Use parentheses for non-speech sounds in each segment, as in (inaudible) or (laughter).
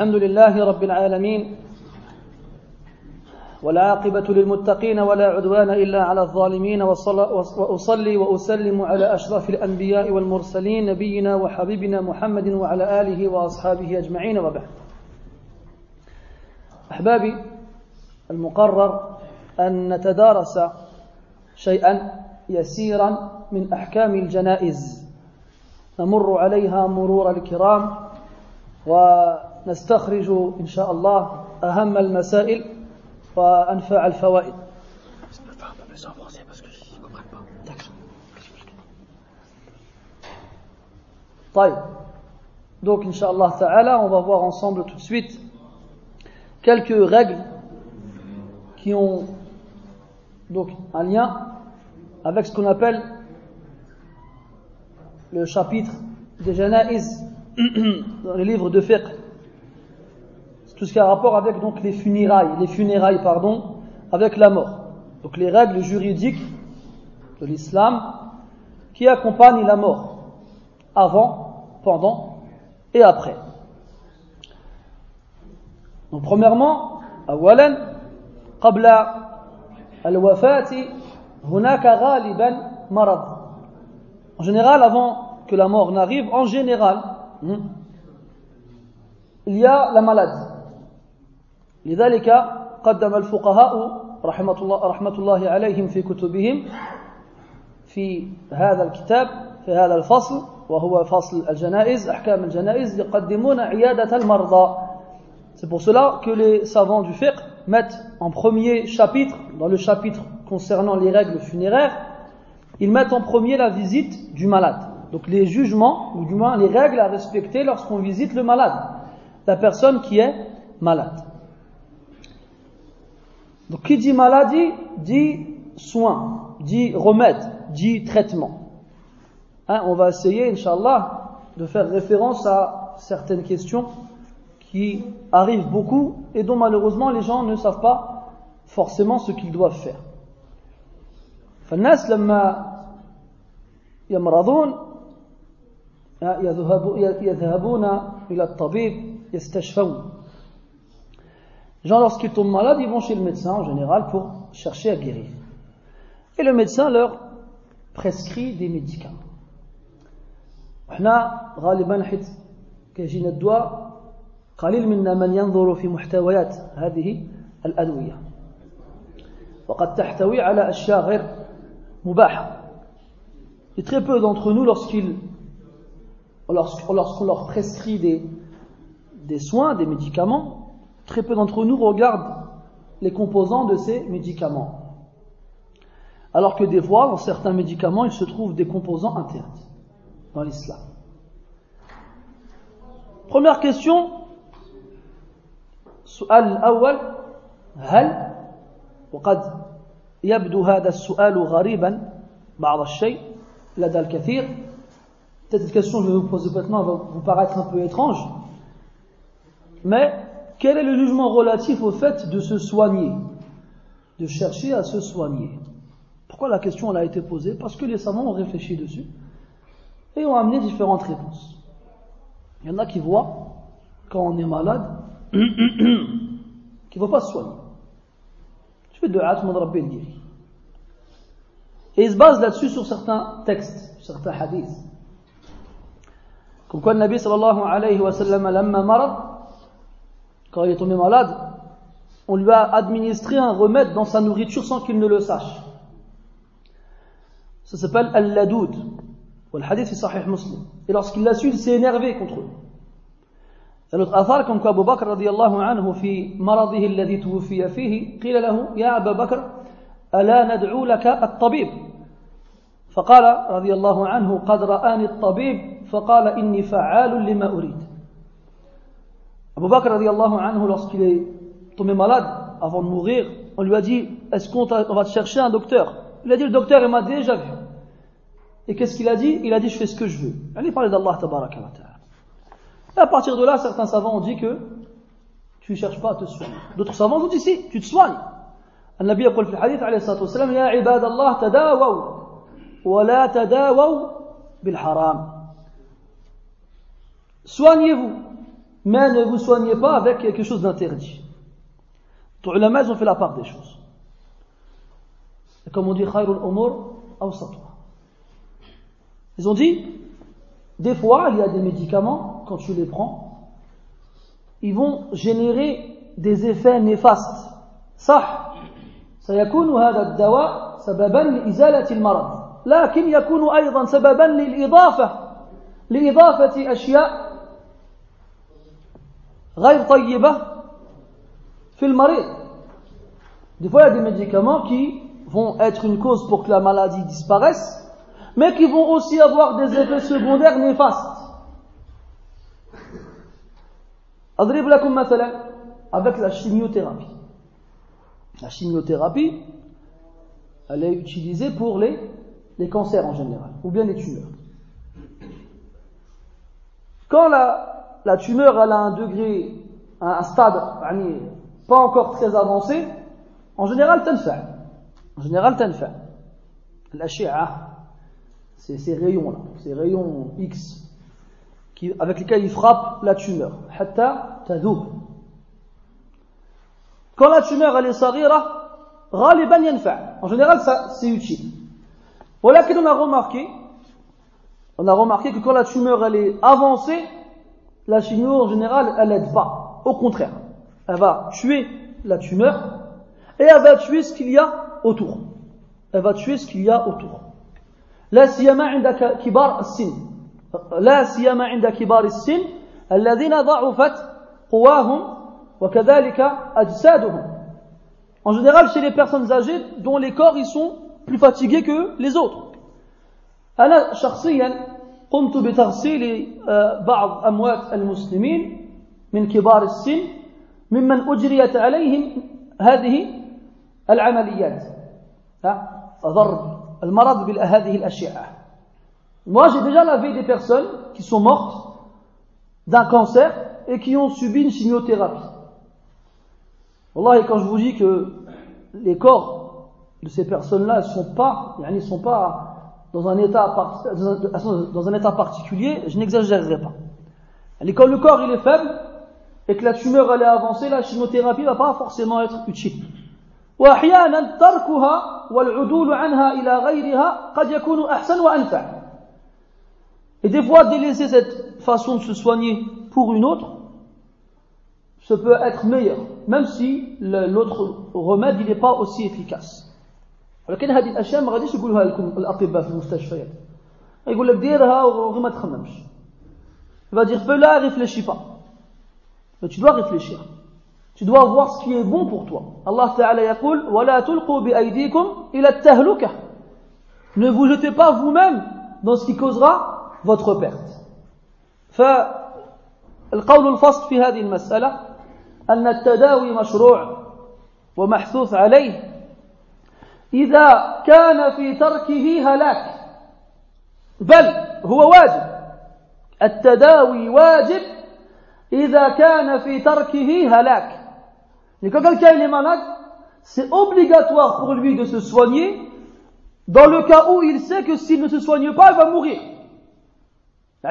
الحمد لله رب العالمين والعاقبة للمتقين ولا عدوان إلا على الظالمين وأصلي وأسلم على أشرف الأنبياء والمرسلين نبينا وحبيبنا محمد وعلى آله وأصحابه أجمعين وبعد. أحبابي المقرر أن نتدارس شيئا يسيرا من أحكام الجنائز. نمر عليها مرور الكرام ونستخرج إن شاء الله أهم المسائل وأنفع الفوائد طيب Donc, Inch'Allah Ta'ala, on va voir ensemble tout de suite quelques règles qui ont donc un lien avec ce qu'on appelle le chapitre des Janaïs (clears throat) dans les livres de fiqh. Tout ce qui a rapport avec donc les funérailles, les funérailles pardon, avec la mort. Donc les règles juridiques de l'islam qui accompagnent la mort avant, pendant et après. Donc premièrement, أولا قبل الوفاة هناك غالبا مرض. En général, avant que la mort n'arrive, en général, hmm, il y a la maladie. لذلك قدم الفقهاء رحمة الله, رحمة الله عليهم في كتبهم في هذا الكتاب في هذا الفصل وهو فصل الجنائز أحكام الجنائز يقدمون عيادة المرضى C'est pour cela que les savants du fiqh mettent en premier chapitre, dans le chapitre concernant les règles funéraires, ils mettent en premier la visite du malade. Donc les jugements, ou du moins les règles à respecter lorsqu'on visite le malade, la personne qui est malade. Donc qui dit maladie, dit soin, dit remède, dit traitement. Hein, on va essayer, Inch'Allah, de faire référence à certaines questions qui arrivent beaucoup et dont malheureusement les gens ne savent pas forcément ce qu'ils doivent faire. فالناس لما يمرضون يذهبون إلى الطبيب يستشفون Les gens, lorsqu'ils tombent malades, ils vont chez le médecin en général pour chercher à guérir. Et le médecin leur prescrit des médicaments. احنا غالبا حيت كيجينا الدواء قليل منا من ينظر في محتويات هذه الأدوية وقد تحتوي على أشياء غير مباحة Et très peu d'entre nous, lorsqu'ils lorsqu'on leur prescrit des, des soins, des médicaments, très peu d'entre nous regardent les composants de ces médicaments. Alors que des fois, dans certains médicaments, il se trouve des composants interdits dans l'islam. Première question. السؤال الأول هل وقد يبدو هذا السؤال غريبا بعض الشيء لدى الكثير Cette question que je vais vous poser maintenant va vous paraître un peu étrange, mais quel est le jugement relatif au fait de se soigner, de chercher à se soigner? Pourquoi la question a été posée? Parce que les savants ont réfléchi dessus et ont amené différentes réponses. Il y en a qui voient, quand on est malade, (coughs) qui ne vont pas se soigner. Tu fais de rabbi. Et ils se basent là-dessus sur certains textes, certains hadiths. Comme quoi le Nabi sallallahu alayhi wa sallam, quand il est tombé malade, on lui a administré un remède dans sa nourriture sans qu'il ne le sache. Ça s'appelle Al-Ladoud. Le hadith est sahih muslim. Et lorsqu'il l'a su, il s'est énervé contre eux. Il y a notre affaire comme quoi Abu Bakr radiallahu anhu في مرضه الذي توفي فيه قيل له يا أبا بكر ألا ندعو لك الطبيب فقال رضي الله عنه قد رآني الطبيب فقال إني فعال لما أريد Abu Bakr anhu, lorsqu'il est tombé malade, avant de mourir, on lui a dit, est-ce qu'on va te chercher un docteur Il a dit, le docteur, il m'a déjà vu. Et qu'est-ce qu'il a dit Il a dit, je fais ce que je veux. Il parlait d'Allah tabaraka wa ta'ala. Et à partir de là, certains savants ont dit que tu ne cherches pas à te soigner. D'autres savants ont dit, si, tu te soignes. النبي يقول في الحديث عليه الصلاة والسلام يا عباد الله تداووا ولا تداووا بالحرام Soignez-vous mais ne vous soignez pas avec quelque chose d'interdit. Les ulama, ils ont fait la part des choses. Et comme on dit, khayrul umur Ils ont dit, des fois, il y a des médicaments, quand tu les prends, ils vont générer des effets néfastes. صح سيكون هذا الدواء سببا لإزالة المرض لكن يكون أيضا سببا للإضافة لإضافة أشياء غير طيبة في المريض Des fois, il y a des médicaments qui vont être une cause pour que la maladie disparaisse, mais qui vont aussi avoir des effets secondaires néfastes. أضرب لكم مثلا avec la chimiothérapie. La chimiothérapie, elle est utilisée pour les, les cancers en général, ou bien les tumeurs. Quand la, la tumeur elle a un degré, un, stade pas encore très avancé, en général, fait. En général, fait. La shi'a, c'est ces rayons-là, ces rayons X, avec lesquels il frappe la tumeur. Hatta tadoub. Quand la tumeur elle est sarira, En général, ça, c'est utile. Voilà qu'on a remarqué, on a remarqué que quand la tumeur elle est avancée, la chimio en général elle aide pas. Au contraire, elle va tuer la tumeur et elle va tuer ce qu'il y a autour. Elle va tuer ce qu'il y a autour. لا سيما عند كبار السن لا سيما عند كبار السن الذين ضعفت قواهم en général, chez les personnes âgées dont les corps ils sont plus fatigués que les autres. أنا شخصيا قمت بتغسيل بعض أموات المسلمين من كبار السن ممن أجريت عليهم هذه العمليات ضرب المرض بهذه الأشعة Moi, j'ai déjà lavé des personnes qui sont mortes d'un cancer et qui ont subi une chimiothérapie. et quand je vous dis que les corps de ces personnes-là ne sont pas, ils sont pas dans un état, particulier, je n'exagérerai pas. Quand le corps il est faible et que la tumeur elle est avancée, la chimiothérapie va pas forcément être utile. Et des fois, délaisser cette façon de se soigner pour une autre, ce peut être meilleur, même si l'autre remède il n'est pas aussi efficace. ولكن هذه الأشياء ما غاديش يقولوها لكم الأطباء في المستشفيات. يقول لك ديرها وغير ما تخممش. Va dire fais-la réfléchis pas. Mais tu dois réfléchir. Tu dois voir ce qui est bon pour toi. Allah Ta'ala ولا تلقوا بأيديكم إلى التهلكة ne vous jetez pas vous-même dans ce qui causera votre perte. فالقول الفصل في هذه المسألة أن التداوي مشروع ومحثوث عليه إذا كان في تركه هلاك بل هو واجب التداوي واجب إذا كان في تركه هلاك Et quand quelqu'un est malade, c'est obligatoire pour lui de se soigner dans le cas où il sait que s'il ne se soigne pas, il va mourir.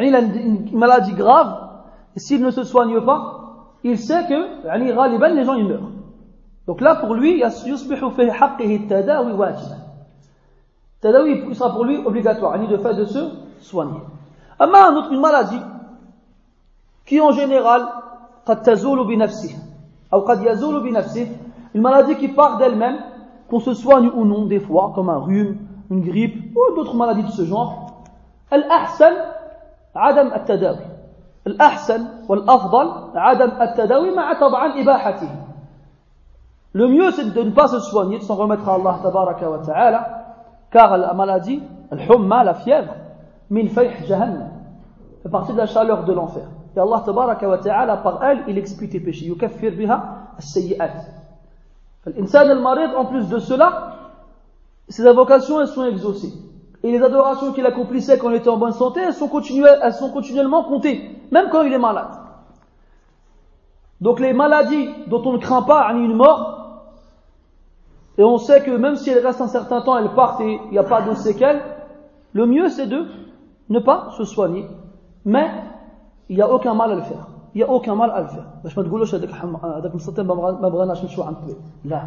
Il a une maladie grave, et s'il ne se soigne pas, il sait que يعني غالبا les gens ils meurent. Donc là, pour lui, il sera pour lui obligatoire, il de faire de se soigner. Ama, autre, une maladie, qui en général, une maladie qui part d'elle-même, qu'on se soigne ou non, des fois, comme un rhume, une grippe, ou d'autres maladies de ce genre. Al-ahsan, adam al-tadawi. Al-ahsan, wal-afdal, adam al-tadawi, ma'a. Le mieux c'est de ne pas se soigner, de s'en remettre à Allah tabaraka wa ta'ala, car la maladie, la fièvre, min fayh jahannam, fait partie de la chaleur de l'enfer. Et Allah tabaraka wa ta'ala, par elle, il expie tes péchés. Yukaffir biha as-sayyi'at. L'insan al-marid, en plus de cela, ses invocations, elles sont exaucées. Et les adorations qu'il accomplissait quand il était en bonne santé, elles sont, continuellement comptées, même quand il est malade. Donc les maladies dont on ne craint pas une mort, et on sait que même si elles restent un certain temps, elles partent et il n'y a pas de séquelles, le mieux c'est de ne pas se soigner. Mais il n'y a aucun mal à le faire. il n'y a aucun mal à le faire. باش ما تقولوش هذاك هذاك مسطين ما بغيناش نمشيو عند الطبيب لا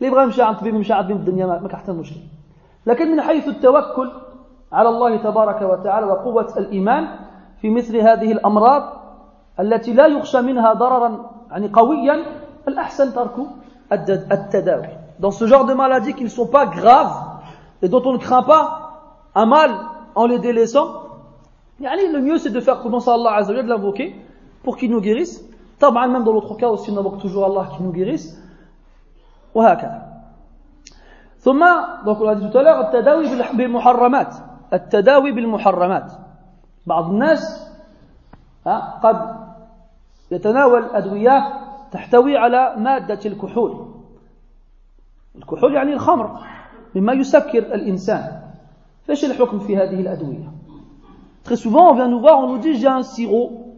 اللي بغى يمشي عند الطبيب يمشي عند الدنيا ما كحتى مشكل لكن من حيث التوكل على الله تبارك وتعالى وقوة الإيمان في مثل هذه الأمراض التي لا يخشى منها ضررا يعني قويا الأحسن ترك التداوي. dans ce genre de maladies qui ne sont pas graves et dont on ne craint pas un mal en les délaissant يعني le mieux c'est de faire commencer Allah Azza wa de l'invoquer pour qu'il nous guérisse طبعا même dans l'autre cas aussi on invoque toujours Allah qui nous guérisse وهكذا ثم donc on l'a dit tout à l'heure التداوي بالمحرمات التداوي بالمحرمات بعض الناس قد يتناول أدوية تحتوي على مادة الكحول الكحول يعني الخمر مما يسكر الإنسان. فايش الحكم في هذه الأدوية؟ Très souvent, on vient nous voir, on nous dit j'ai un sirop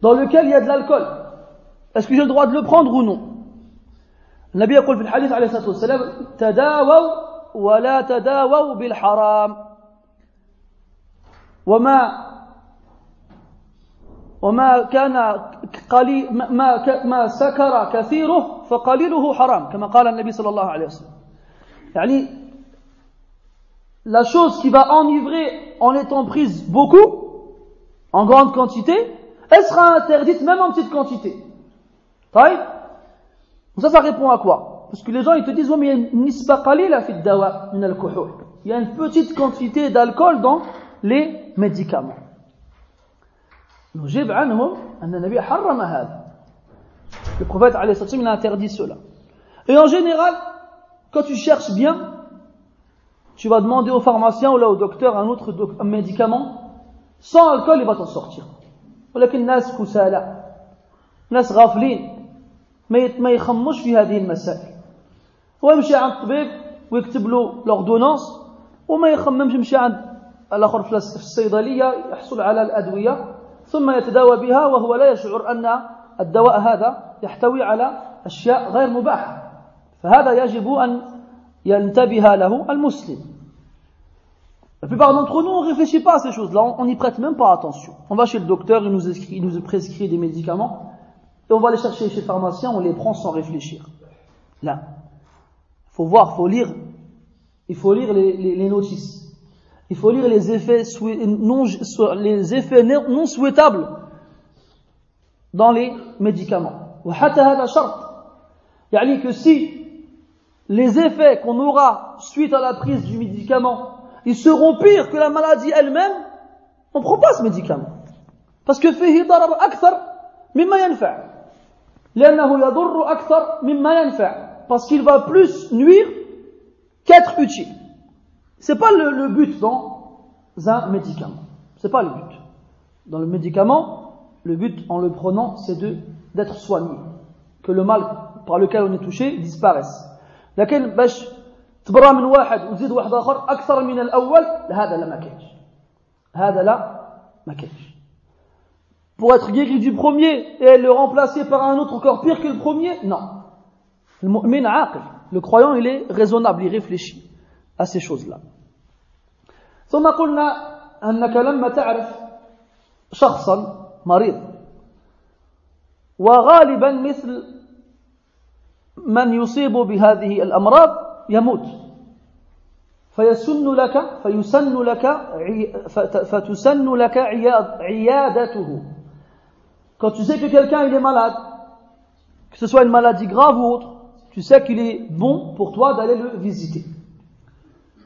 dans lequel il y a de l'alcool. Est-ce que j'ai le droit de le prendre ou non? النبي يقول في الحديث عليه الصلاة والسلام تداووا ولا تداووا بالحرام وما وما كان قليل ما ما سكر كثيره فقليله حرام كما قال النبي صلى الله عليه وسلم يعني la chose qui va enivrer en étant prise beaucoup, en grande quantité, elle sera interdite même en petite quantité. Donc ça, ça répond à quoi Parce que les gens, ils te disent, oui, mais il y a une nisba qalila fi dawa min al Il y a une petite quantité d'alcool dans les médicaments. نجيب عنهم أن النبي حرم هذا. Le prophète alayhi il a interdit cela. Et en général, quand tu cherches bien, tu vas demander au pharmacien ou là au docteur un autre un médicament, sans alcool, il va t'en sortir. ولكن الناس كسالى ناس غافلين ما يخمش في هذه المسائل هو يمشي عند الطبيب ويكتب له لوردونونس وما يخممش يمشي عند الآخر في الصيدليه يحصل على الادويه ثم يتداوى بها وهو لا يشعر ان الدواء هذا يحتوي على اشياء غير مباحه فهذا يجب ان ينتبه له المسلم La plupart d'entre nous, on ne réfléchit pas à ces choses-là, on n'y prête même pas attention. On va chez le docteur, il nous, il nous prescrit des médicaments, et on va les chercher chez le pharmacien, on les prend sans réfléchir. Là. Il faut voir, il faut lire, il faut lire les, les, les, notices. Il faut lire les effets non, les effets non souhaitables dans les médicaments. يعني que si les effets qu'on aura suite à la prise du médicament ils seront pires que la maladie elle-même, on ne prend pas ce médicament. Parce que فيه ضرر أكثر مما ينفع. لأنه يضر أكثر مما ينفع. Parce qu'il va plus nuire qu'être utile. C'est pas le, le, but dans un médicament. C'est pas le but. Dans le médicament, le but en le prenant, c'est de d'être soigné, que le mal par lequel on est touché disparaisse. لكن باش تبرى من واحد وتزيد واحد اخر اكثر من الاول هذا لا ما كاينش هذا لا ما كاينش pour être guéri du premier et le remplacer par un autre encore pire que le premier non le mu'min aqil le croyant il est raisonnable il réfléchit à ces choses là ثم قلنا انك لما تعرف شخصا مريض وغالبا مثل من يصيب بهذه الامراض يموت فيسن لك فيسن لك فتسن لك عيادته quand tu sais que quelqu'un il est malade que ce soit une maladie grave ou autre tu sais qu'il est bon pour toi d'aller le visiter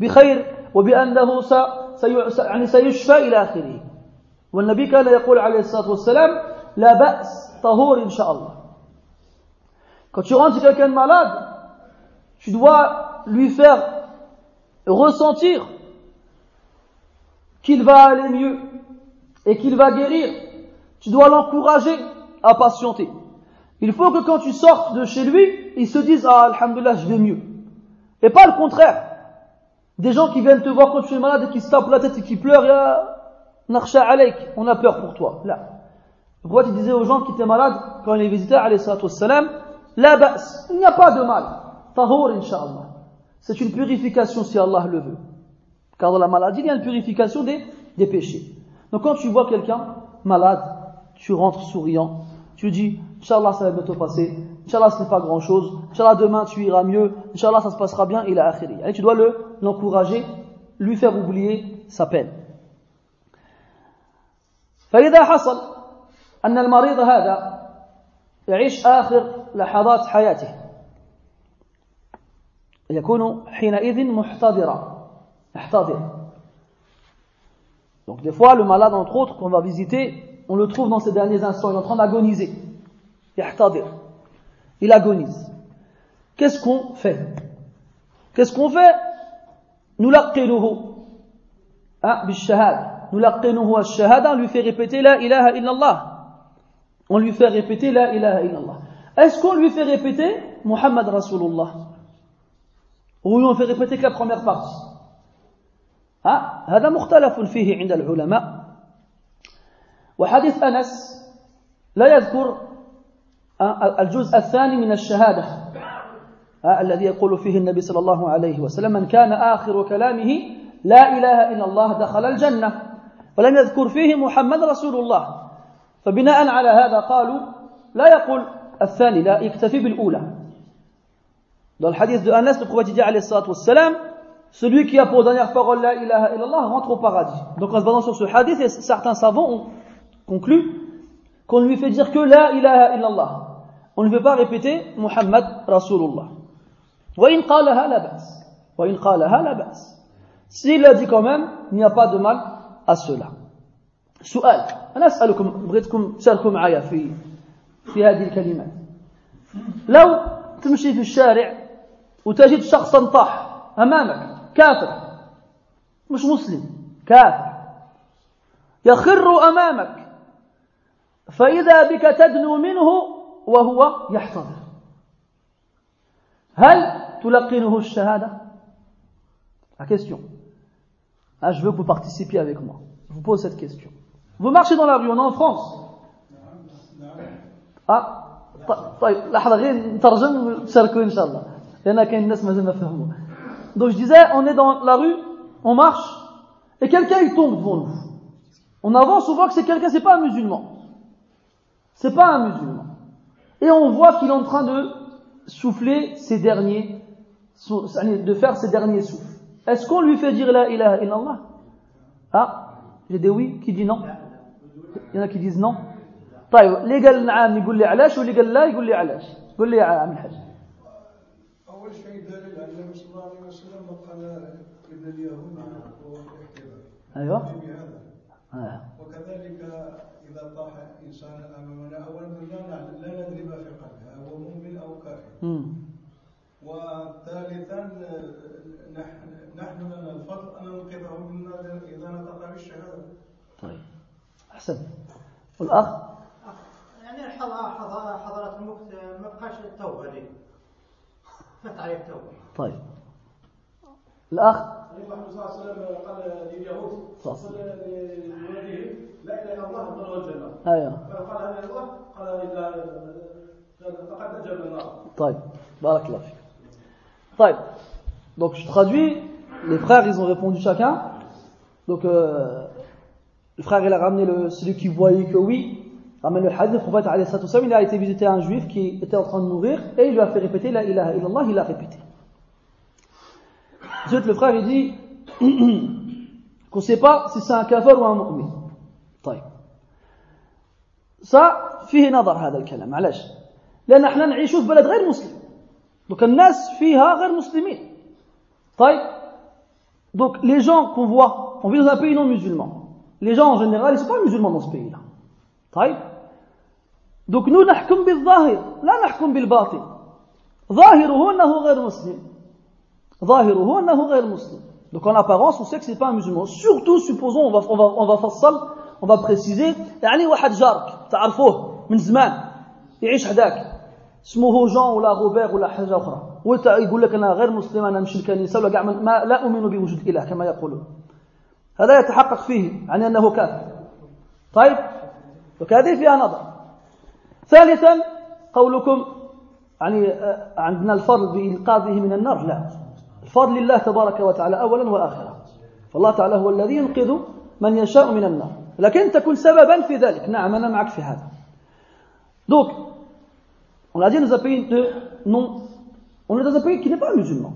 بخير وبأنه سي يعني سيشفى إلى آخره والنبي كان يقول عليه الصلاة والسلام لا بأس طهور إن شاء الله Quand tu rentres chez quelqu'un de malade, tu dois lui faire ressentir qu'il va aller mieux et qu'il va guérir. Tu dois l'encourager à patienter. Il faut que quand tu sortes de chez lui, il se dise Ah, Alhamdulillah, je vais mieux. Et pas le contraire. Des gens qui viennent te voir quand tu es malade et qui se tapent la tête et qui pleurent, ya nakhsha alaik, on a peur pour toi. Là. Pourquoi tu disais aux gens qui étaient malades, quand ils les visitaient, la il n'y a pas de mal. Tahour, inshallah. C'est une purification si Allah le veut. Car dans la maladie, il y a une purification des, des péchés. Donc quand tu vois quelqu'un malade, tu rentres souriant, tu dis, Inch'Allah, ça va bientôt passer, Inch'Allah, ce n'est pas grand chose, Inch'Allah, demain, tu iras mieux, Inch'Allah, ça se passera bien, il a akhiri. Et tu dois le, l'encourager, lui faire oublier sa peine. فإذا حصل أن المريض هذا يعيش آخر لحظات حياته يكون حينئذ محتضرا محتضر Donc des fois, le malade, entre autres, qu'on va visiter, on le trouve dans ces derniers instants, il est en train d'agoniser. Il agonise. Qu'est-ce qu'on fait Qu'est-ce qu'on fait Nous. Nous al-shahada, on lui fait répéter la ilaha illallah. On lui fait répéter la ilaha illallah. Est-ce qu'on lui fait répéter Muhammad Rasulullah Ou on fait répéter que la première partie هذا مختلف فيه عند العلماء وحديث أنس لا يذكر الجزء الثاني من الشهادة الذي يقول فيه النبي صلى الله عليه وسلم من كان آخر كلامه لا إله إلا الله دخل الجنة ولم يذكر فيه محمد رسول الله فبناء على هذا قالوا لا يقول الثاني لا يكتفي بالأولى Dans le hadith de Anas, le prophète dit alayhi salatu wassalam, celui qui a pour dernière parole la ilaha illallah rentre au paradis. Donc en se basant sur ce hadith, certains savants ont conclu qu'on lui fait dire que la ilaha illallah. On ne veut pas répéter Muhammad Rasulullah. وإن قالها لا بأس وإن قالها لا بأس S'il l'a dit quand même, il n'y a pas de mal à cela. سؤال أنا أسألكم بغيتكم تشاركوا معايا في في هذه الكلمات لو تمشي في الشارع وتجد شخصا طاح أمامك كافر مش مسلم كافر يخر أمامك فإذا بك تدنو منه وهو يحتضر هل تلقنه الشهادة La question. Ah, je veux que vous participiez avec moi. Je vous pose cette question. Vous marchez dans la rue, on est en France. Ah, طيب لحظة غير نترجم وتشاركوا إن شاء الله. لأن كاين الناس مازال ما فهموا. Donc je disais, on est dans la rue, on marche, et quelqu'un il tombe devant nous. On avance, on voit que c'est quelqu'un, c'est pas un musulman. C'est pas un musulman. Et on voit qu'il est en train de souffler ses derniers, de faire ses derniers souffles. Est-ce qu'on lui fait dire la ilaha illallah Ah, j'ai des oui qui disent non. Il y en a qui disent non. طيب اللي قال نعم يقول لي علاش واللي قال لا يقول لي علاش قول لي يا عم الحاج أول شيء دليل على النبي صلى الله عليه وسلم قال ابن اليهود هو الاحتضار ايوه بهذا آه. وكذلك طاح إنسان أمامنا. أولا لا نعلم لا ندري ما في قلبه هو مؤمن أو كافر. وثالثا نحن نحن لنا الفضل أن ننقذه من النار إذا نطق بالشهادة. طيب. أحسن. والأخ؟ يعني حض- حض- حضرات الموت ما بقاش التوبة لي فات عليه التوبة. طيب. الأخ؟ النبي صلى الله عليه وسلم قال لليهود صلى لولده لا اله الا الله دخل الجنه ايوه فقال لا اله الا الله قال اذا فقد نجا من النار طيب بارك الله فيك طيب donc je traduis les frères ils ont répondu chacun donc euh, le frère il a ramené le, celui qui voyait que oui ramène le hadith le prophète alayhi salatu wassalam, il a été visiter un juif qui était en train de mourir et il lui a fait répéter la ilaha illallah il a répété ensuite le frère il dit (clears throat) qu'on sait pas si c'est un kafir ou un mu'min طيب. ص فيه نظر هذا الكلام علاش لأن إحنا نعيش في بلد غير مسلم. دوك الناس فيها غير مسلمين. طيب. دوك لي جون كون فوا اون في بي نون مسلمان لي جون ان جينيرال سي با مسلمان دون سبي طيب. دوك نو نحكم بالظاهر لا نحكم بالباطن. ظاهره أنه غير مسلم. ظاهره أنه غير مسلم. دوك ان ابارونس أو سي با مسلمان سورتو سوبوزون اون فا اون فا فصل on va préciser يعني واحد جارك تعرفوه من زمان يعيش حداك اسمه جون ولا روبير ولا حاجة أخرى. يقول لك أنا غير مسلم أنا نمشي الكنيسه ولا كاع ما لا أؤمن بوجود الاله كما يقولون. هذا يتحقق فيه يعني أنه كافر. طيب؟ وكهذه فيها نظر. ثالثا قولكم يعني آه، عندنا الفضل بإنقاذه من النار. لا. الفضل لله تبارك وتعالى أولا وآخرا. فالله تعالى هو الذي ينقذ من يشاء من النار. لكن تكون سببا في ذلك نعم أنا معك في هذا Donc, on a dit dans un pays de non, on est dans un pays qui n'est pas musulman.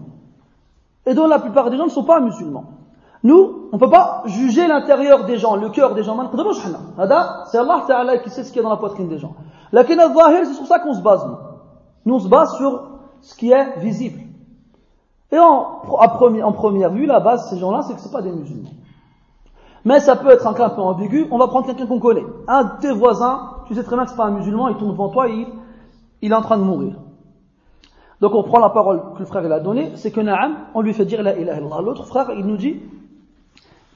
Et dont la plupart des gens ne sont pas musulmans. Nous, on ne peut pas juger l'intérieur des gens, le cœur des gens. C'est Allah Ta'ala qui sait ce qu'il y a dans la poitrine des gens. La c'est sur ça qu'on se base, nous. Nous, on se base sur ce qui est visible. Et en, en première vue, la base, ces gens-là, c'est que ce pas des musulmans. Mais ça peut être un cas un peu ambigu. On va prendre quelqu'un qu'on connaît. Un de tes voisins, tu sais très bien que c'est pas un musulman, il tourne devant toi et il, il, est en train de mourir. Donc on prend la parole que le frère il a donnée, c'est que Na'am, on lui fait dire la ilaha illallah. L'autre frère, il nous dit,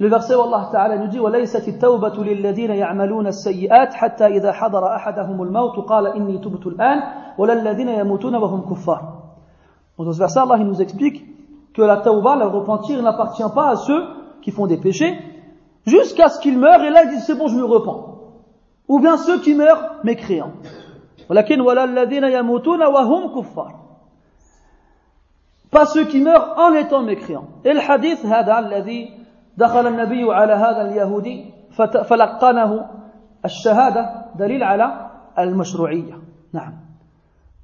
le verset où Allah Ta'ala nous dit وَلَيْسَتِ التَّوْبَةُ لِلَّذِينَ يَعْمَلُونَ السَّيِّئَاتِ حَتَّى إِذَا حَضَرَ أَحَدَهُمُ الْمَوْتُ قَالَ إِنِّي تُبْتُ الْآنِ وَلَا الَّذِينَ يَمُوتُونَ وَهُمْ كُفَّارٌ Dans ce verset, Allah il nous explique que la tawbah, le repentir, n'appartient pas à ceux qui font des péchés, jusqu'à ce qu'ils meurent et là ils disent c'est bon, je me repens. Ou bien ceux qui meurent mécréants. ولكن ولا الذين يموتون وهم كفار. Pas ceux qui meurent en étant mécréants. Et le hadith هذا الذي دخل النبي على هذا اليهودي فلقنه الشهادة دليل على المشروعية. نعم.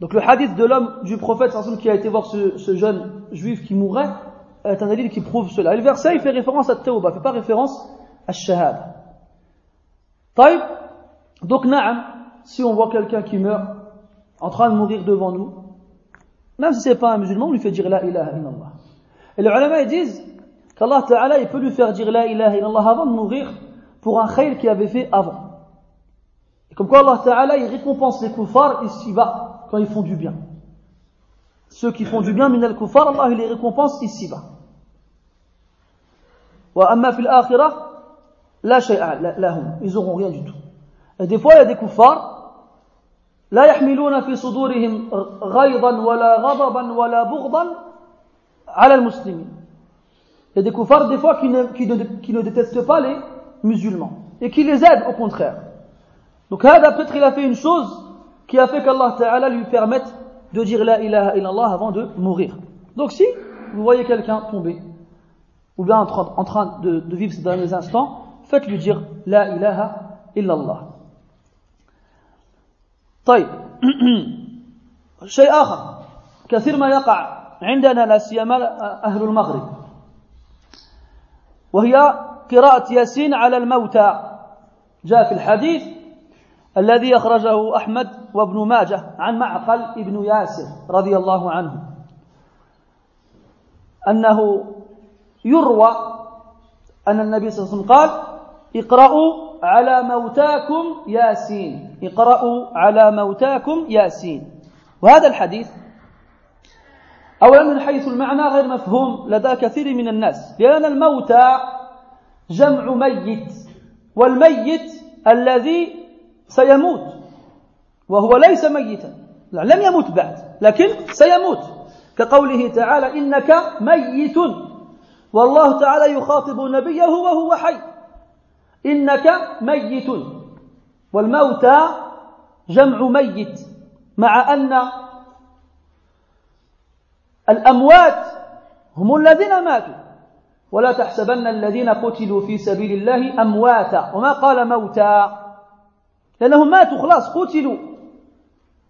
Donc le hadith de l'homme du prophète qui a été voir ce, ce jeune juif qui mourait est un hadith qui prouve cela. Et le verset il fait référence à Tawbah, il fait pas référence à Shahada. طيب donc na'am, si on voit quelqu'un qui meurt en train de mourir devant nous, même si c'est pas un musulman, on lui fait dire la ilaha illallah. Et les ulama ils disent qu'Allah Ta'ala il peut lui faire dire la ilaha illallah avant de mourir pour un khayr qu'il avait fait avant. Et comme quoi Allah Ta'ala il récompense les kuffars ici-bas quand ils font du bien. Ceux qui font du bien, min al-kuffar, Allah il les récompense ici-bas. Wa amma fil akhirah, la shay'a lahum. Ils auront rien du tout. Et des fois, il y a des kuffars, لا يحملون في صدورهم غيظا ولا غضبا ولا بغضا على المسلمين. Il y a des kuffars, des fois, qui ne, qui, ne, qui ne détestent pas les musulmans et qui les aident au contraire. Donc, هذا peut-être il a fait une chose qui a fait qu'Allah Ta'ala lui permette de dire la ilaha illallah avant de mourir. Donc si vous voyez quelqu'un tomber, ou bien en train, en train de, de, vivre ces derniers instants, faites-lui dire la ilaha illallah. طيب. (clears throat) شيء آخر. كثير ما يقع عندنا لا سيما أهل المغرب. وهي قراءة ياسين على الموتى. جاء في الحديث الذي أخرجه أحمد وابن ماجه عن معقل ابن ياسر رضي الله عنه. أنه يروى أن النبي صلى الله عليه وسلم قال اقرأوا على موتاكم ياسين. اقرأوا على موتاكم ياسين. وهذا الحديث أولا من حيث المعنى غير مفهوم لدى كثير من الناس لأن الموتى جمع ميت والميت الذي سيموت وهو ليس ميتا. لم يمت بعد لكن سيموت. كقوله تعالى إنك ميت والله تعالى يخاطب نبيه وهو حي. إنك ميت. والموتى جمع ميت مع أن الأموات هم الذين ماتوا. ولا تحسبن الذين قتلوا في سبيل الله أمواتا وما قال موتى؟ لأنهم ماتوا خلاص قتلوا.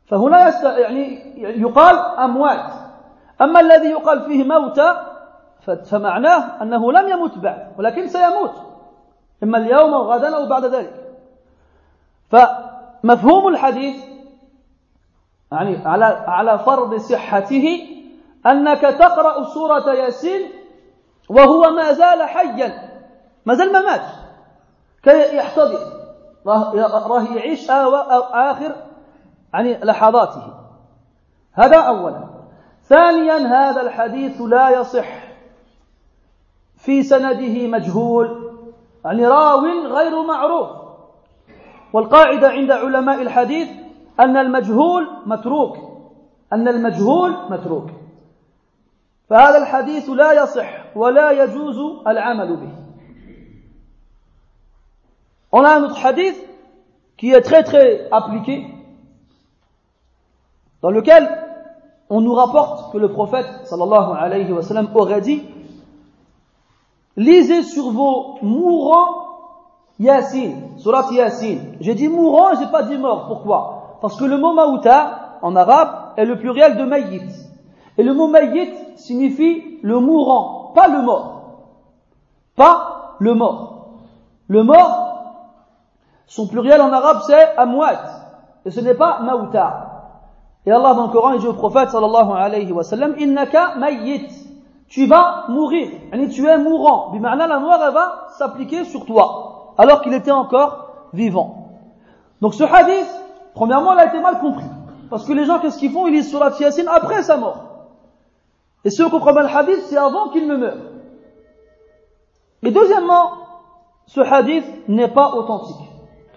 فهنا. يعني يقال أموات. أما الذي يقال فيه موتى فمعناه أنه لم يمت بعد ولكن سيموت. إما اليوم أو غدا أو بعد ذلك. فمفهوم الحديث يعني على على فرض صحته أنك تقرأ سورة ياسين وهو ما زال حيا. ما زال ما مات. كي يحتضر راه يعيش آخر يعني لحظاته. هذا أولا. ثانيا هذا الحديث لا يصح. في سنده مجهول. يعني راو غير معروف والقاعدة عند علماء الحديث أن المجهول متروك أن المجهول متروك فهذا الحديث لا يصح ولا يجوز العمل به On a un autre hadith qui est très très appliqué, dans lequel on nous rapporte que le prophète sallallahu alayhi wa sallam aurait dit Lisez sur vos mourants Yassine, surat Yassine. J'ai dit mourant, j'ai pas dit mort. Pourquoi? Parce que le mot maouta, en arabe, est le pluriel de mayyit. Et le mot mayyit signifie le mourant, pas le mort. Pas le mort. Le mort, son pluriel en arabe c'est amwat. Et ce n'est pas maouta. Et Allah dans le Coran, dit au prophète sallallahu alayhi wa sallam, innaka mayyit. Tu vas mourir. Tu es mourant. Bima'na, la mort, elle va s'appliquer sur toi alors qu'il était encore vivant. Donc ce hadith, premièrement, il a été mal compris. Parce que les gens, qu'est-ce qu'ils font? Ils lisent la Yasin après sa mort. Et ceux qui comprennent le hadith, c'est avant qu'il ne meure. Et deuxièmement, ce hadith n'est pas authentique.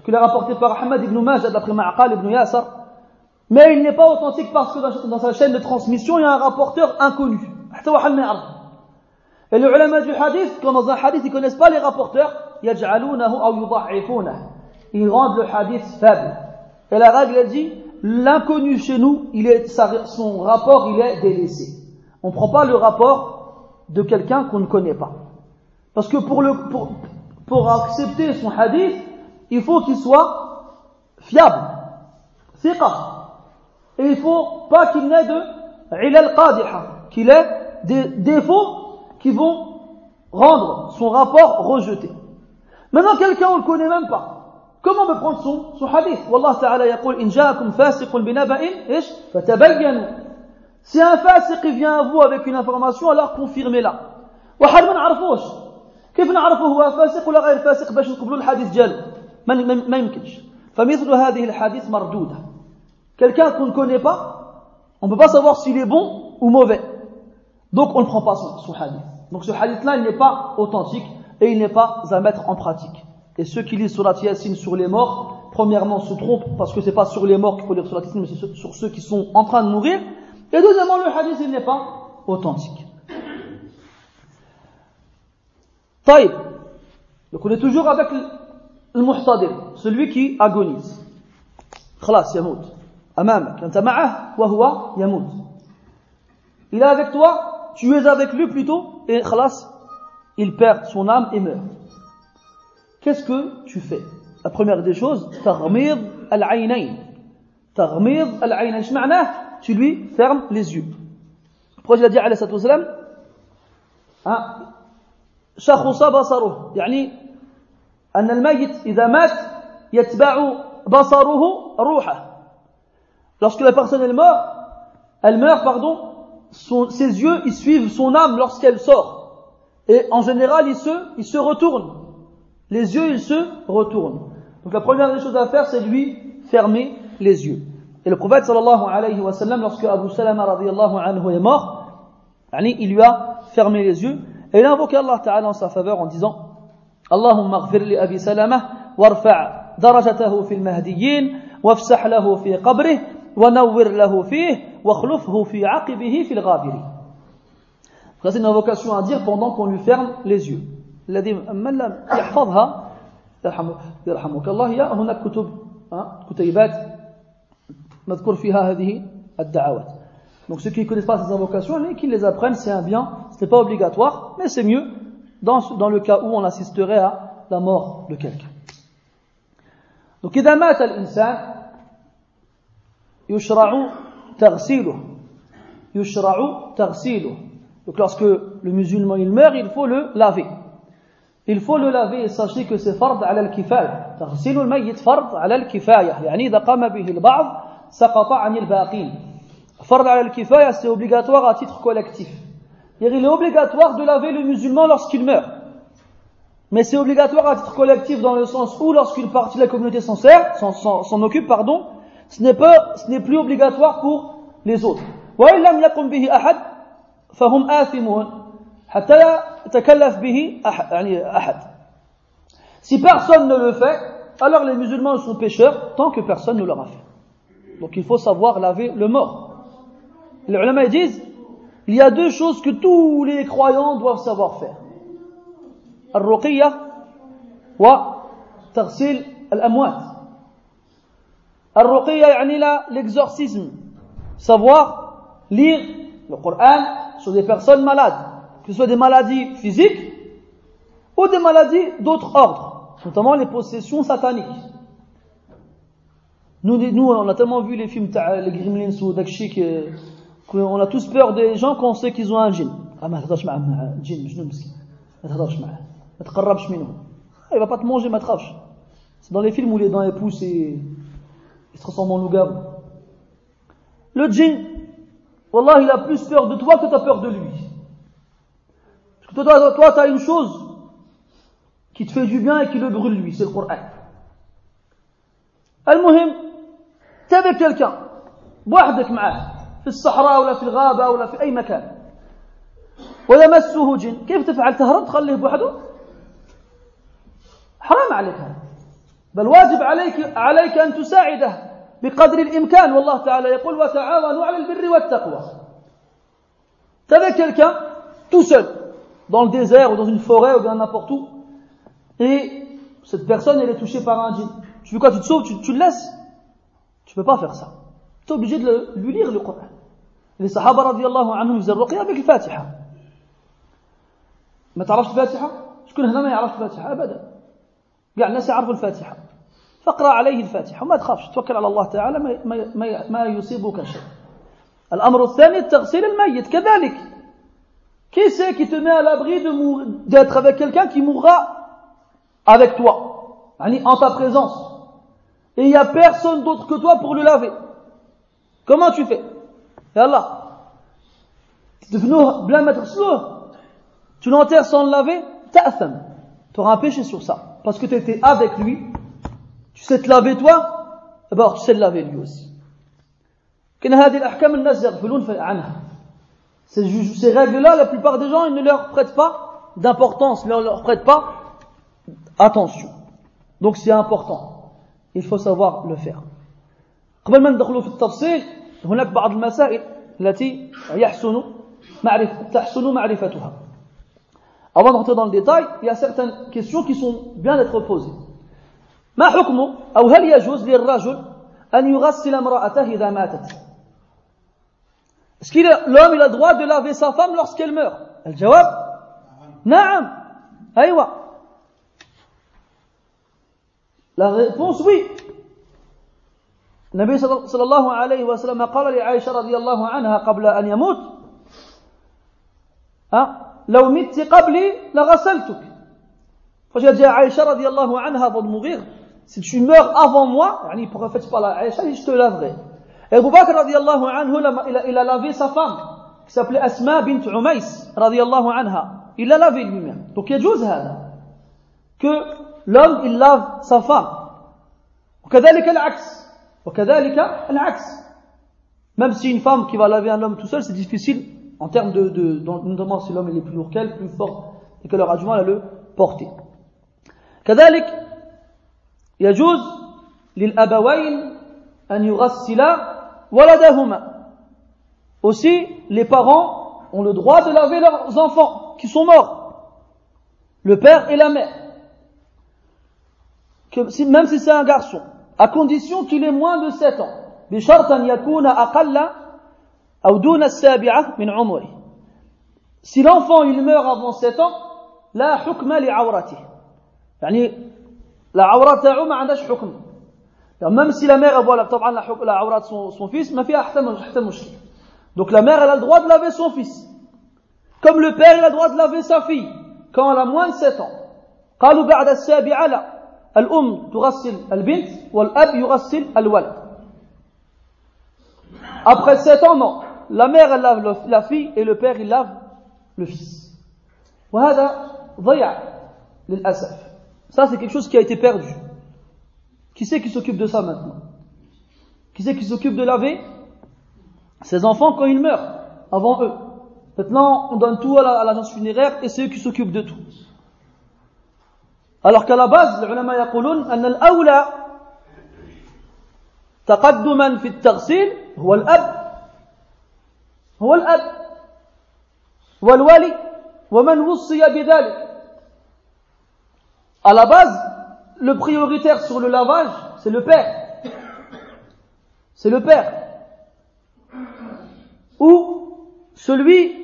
Il est rapporté par Ahmad ibn Majah d'après Ma'aqal ibn Yasar. Mais il n'est pas authentique parce que dans sa chaîne de transmission, il y a un rapporteur inconnu. Et les ulama du hadith, quand dans un hadith, ils connaissent pas les rapporteurs, ils rendent le hadith faible. Et la règle dit, l'inconnu chez nous, il est, son rapport, il est délaissé. On ne prend pas le rapport de quelqu'un qu'on ne connaît pas. Parce que pour, le, pour, pour accepter son hadith, il faut qu'il soit fiable. Thiqa. Et il faut pas qu'il n'ait de ilal qadiha, qu'il ait des défauts qui vont rendre son rapport rejeté. Maintenant, quelqu'un, on ne le connaît même pas. Comment on peut prendre son, son hadith Wallah ta'ala yaqul, in ja'akum fasiqun binaba'in, ish, fatabayyanu. Si un fasiq vient à vous avec une information, alors confirmez-la. واحد ما نعرفوش كيف نعرفه هو فاسق ولا غير فاسق باش نقبلوا الحديث ديالو ما, ما يمكنش فمثل هذه الحديث مردودة quelqu'un qu'on ne connaît pas on ne peut pas savoir s'il est bon ou mauvais donc on ne prend pas son, son hadith donc ce hadith là il n'est pas authentique et il n'est pas à mettre en pratique. Et ceux qui lisent Surat Yasin sur les morts, premièrement se trompent parce que c'est pas sur les morts qu'il faut lire Surat Yasin, mais c'est sur ceux qui sont en train de mourir. Et deuxièmement, le hadith, il n'est pas authentique. Taïb. Donc on est toujours avec le muhtadir, celui qui agonise. خلاص يموت أمامك أنت معه وهو يموت il est avec toi tu es avec lui plutôt et خلاص il perd son âme et meurt. Qu'est-ce que tu fais La première des choses, تغميض العينين. تغميض العينين. ايش معناه Tu lui fermes les yeux. Le prophète a dit عليه الصلاة والسلام شخص بصره يعني أن الميت إذا مات يتبع بصره روحه. Lorsque la personne est morte, elle meurt, pardon, son, ses yeux, ils suivent son âme lorsqu'elle sort. Et en général, il se, il se retourne. Les yeux, ils se retournent. Donc la première des choses à faire, c'est lui fermer les yeux. Et le prophète sallallahu alayhi wa sallam, lorsque Abu Salama radiallahu anhu est mort, il lui a fermé les yeux et il a invoqué Allah Ta'ala en sa faveur en disant Allahumma ghfir li Abi Salama warfa' darajatahu fil mahdiyyin wafsah lahu fi qabrih wa nawwir lahu fih wa khlufhu fi aqibihi fil ghabirin Ça, c'est une invocation à dire pendant qu'on lui ferme les yeux. الذي من لم يحفظها يرحمك الله هي هناك كتب كتيبات نذكر فيها هذه الدعوات donc ceux qui ne connaissent pas ces invocations et qui les apprennent c'est un bien ce n'est pas obligatoire mais c'est mieux dans, dans le cas où on assisterait à la mort de quelqu'un donc إذا مات الإنسان يشرع تغسيله يشرع تغسيله Donc lorsque le musulman il meurt, il faut le laver. Il faut le laver et sachez que c'est fard على الكفاية. تغسيل الميت فرض على الكفاية. يعني إذا قام به البعض سقط عن الباقين. فرض على الكفاية c'est obligatoire à titre collectif. Il est obligatoire de laver le musulman lorsqu'il meurt. Mais c'est obligatoire à titre collectif dans le sens où lorsqu'une partie de la communauté s'en sert, s'en occupe, pardon, ce n'est pas, ce n'est plus obligatoire pour les autres. وإن لم يقم به أحد فهم آثمون حتى يتكلف به أحد يعني أحد si personne ne le fait alors les musulmans sont pécheurs tant que personne ne leur a fait. Donc il faut savoir laver le mort. Les ulama disent, il y a deux choses que tous les croyants doivent savoir faire. Al-ruqiyya wa tarsil al-amwat. Al-Ruqiyya yani l'exorcisme. Savoir lire le Coran sur des personnes malades, que ce soit des maladies physiques ou des maladies d'autres ordres, notamment les possessions sataniques. Nous, nous on a tellement vu les films, les Gremlins ou Dakshi, euh, qu'on a tous peur des gens qu'on sait qu'ils ont un djinn. Ah, mais euh, djinn, je ne Il va pas te manger, ma C'est dans les films où il est dans les pouces et il se transforme en loup-garou. Le djinn, Wallah, il a plus peur de toi que tu as peur de lui. Parce que toi, toi, tu as une chose qui te fait du bien et qui le brûle lui, c'est le Coran. t'es avec quelqu'un بوحدك معاه في الصحراء ولا في الغابة ولا في أي مكان ويمسه جن كيف تفعل تهرب تخليه بوحده حرام عليك هذا بل واجب عليك عليك أن تساعده بقدر الإمكان والله تعالى يقول وتعاونوا على البر والتقوى avec quelqu'un tout seul dans le désert ou dans une forêt ou bien n'importe où et cette personne elle est touchée par un djinn tu veux quoi tu te sauves tu, tu le laisses tu peux pas faire ça tu es obligé de le, lui lire le Coran les sahaba radiallahu anhum faisaient الرقية avec الفاتحة ما تعرفش الفاتحة شكون هنا ما يعرفش الفاتحة أبدا قاع الناس يعرفوا الفاتحة فاقرأ عليه الفاتحة وما تخافش توكل على الله تعالى ما, ما, ما يصيبك شيء الأمر الثاني التغسيل الميت كذلك Qui c'est qui te met à l'abri d'être avec quelqu'un qui mourra avec toi, en ta présence Et il n'y a personne d'autre que toi pour le laver. Comment tu fais Ya Allah. Tu l'enterres sans le laver Tu auras un péché sur ça. Parce que tu étais avec lui tu sais te laver toi eh ben, tu sais le laver lui aussi ces règles-là, la plupart des gens, ils ne leur prêtent pas d'importance, ils ne leur prêtent pas attention. Donc c'est important. Il faut savoir le faire. قبل ما ندخلوا في التفصيل هناك بعض المسائل التي يحسن معرفة تحسن معرفتها. Avant d'entrer dans le détail, il y a certaines questions qui sont bien d'être posées. ما حكم أو هل يجوز للرجل أن يغسل امرأته إذا ماتت Est-ce que l'homme il a droit de laver sa femme lorsqu'elle meurt الجواب نعم أيوة La réponse oui النبي صلى الله عليه وسلم قال لعائشة رضي الله عنها قبل أن يموت ها لو مت قبلي لغسلتك فجاء عائشة رضي الله عنها de mourir si tu meurs avant moi, pour fait pas la Aïcha, je te laverai. Et Abu Bakr radiallahu anhu, il a, il a lavé sa femme, qui s'appelait Asma bint Umays radiallahu anha. Il l'a lavé lui-même. Donc il y a chose que l'homme il lave sa femme. وكذلك العكس وكذلك العكس même si une femme qui va laver un homme tout seul c'est difficile en termes de, de, de notamment si l'homme est plus lourd qu'elle plus fort et qu'elle aura du mal à le porter كذلك يجوز للأبوين أن يغسلا ولدهما Aussi, les parents ont le droit de laver leurs enfants qui sont morts, le père et la mère, que, si, même si c'est un garçon, à condition qu'il ait moins de 7 ans. بشرط أن يكون أقل Si l'enfant il meurt avant 7 ans, لا حكم لعورته. يعني la awra ta'u ma عندهاش حكم même si la mère voit la de son, fils ما فيها حتى حتى مشكل donc la mère elle a le droit de laver son fils comme le père il a le droit de laver sa fille quand elle a moins de 7 ans قالوا بعد السابعة لا الأم تغسل البنت والأب يغسل الولد après 7 ans non la mère elle lave la fille et le père il lave le fils وهذا ضيع للأسف Ça, c'est quelque chose qui a été perdu. Qui c'est qui s'occupe de ça maintenant Qui c'est qui s'occupe de laver Ses enfants quand ils meurent, avant eux. Maintenant, on donne tout à l'agence funéraire et c'est eux qui s'occupent de tout. Alors qu'à la base, les ulama يقولون أن الأولى تقدما في التغسيل هو الأب هو الأب والولي ومن وصي بذلك À la base, le prioritaire sur le lavage, c'est le père. C'est le père. Ou celui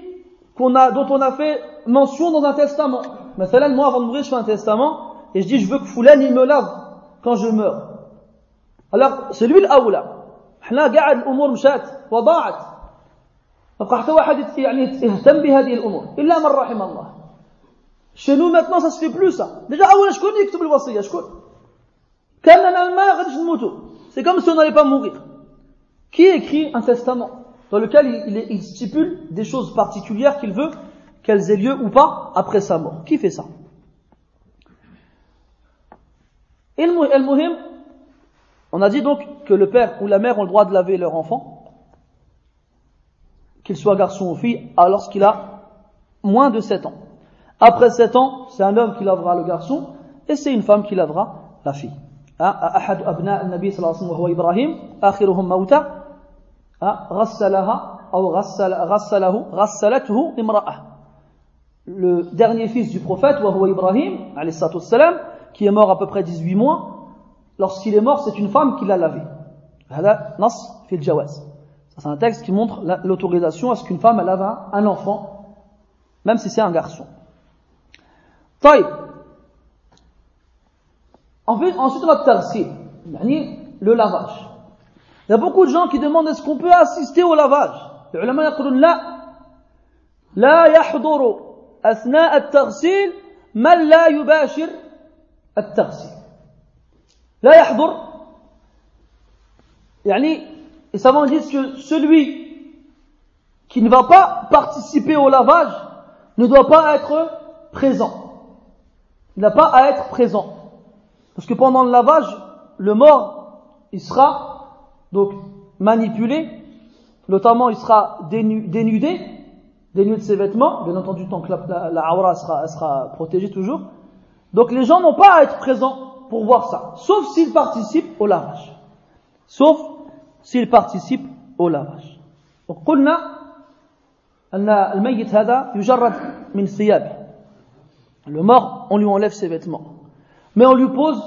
qu'on a, dont on a fait mention dans un testament. مثلا, moi, avant de mourir, je fais un testament et je dis, je veux que Foulan, il me lave quand je meurs. Alors, c'est lui l'aoula. احنا قاعد الامور مشات وضاعت بقى حتى واحد يعني يهتم بهذه الامور الا من رحم الله Chez nous maintenant ça se fait plus ça. Déjà اولا شكون يكتب الوصيه شكون؟ كاننا ما غاديش نموتوا. C'est comme si on n'allait pas mourir. Qui écrit un testament dans lequel il, il, il stipule des choses particulières qu'il veut qu'elles aient lieu ou pas après sa mort Qui fait ça Et le muhim, on a dit donc que le père ou la mère ont le droit de laver leur enfant, qu'il soit garçon ou fille, lorsqu'il a moins de 7 ans. Après 7 ans, c'est un homme qui lavera le garçon et c'est une femme qui lavera la fille. أحد أبناء النبي صلى الله عليه وسلم وهو إبراهيم آخرهم موتى غسلها أو غسل غسله غسلته امرأة le dernier fils du prophète وهو إبراهيم عليه الصلاة والسلام qui est mort à peu près 18 mois lorsqu'il est mort c'est une femme qui l'a lavé هذا نص في الجواز c'est un texte qui montre l'autorisation à ce qu'une femme lave un enfant même si c'est un garçon طيب Ensuite, ensuite on a tarsil, le lavage. Il y a beaucoup de gens qui demandent est-ce qu'on peut assister au lavage. Les ulama يقولون لا لا يحضر أثناء التغسيل من لا يباشر التغسيل لا يحضر يعني les savants disent que celui qui ne va pas participer au lavage ne doit pas être présent. Il n'a pas à être présent. Parce que pendant le lavage, le mort, il sera donc manipulé, notamment il sera dénudé, dénudé de ses vêtements, bien entendu tant que la, aura sera, sera protégée toujours. Donc les gens n'ont pas à être présents pour voir ça, sauf s'ils participent au lavage. Sauf s'ils participent au lavage. Donc قلنا أن الميت هذا يجرد من ثيابه. Le mort, on lui enlève ses vêtements mais on lui pose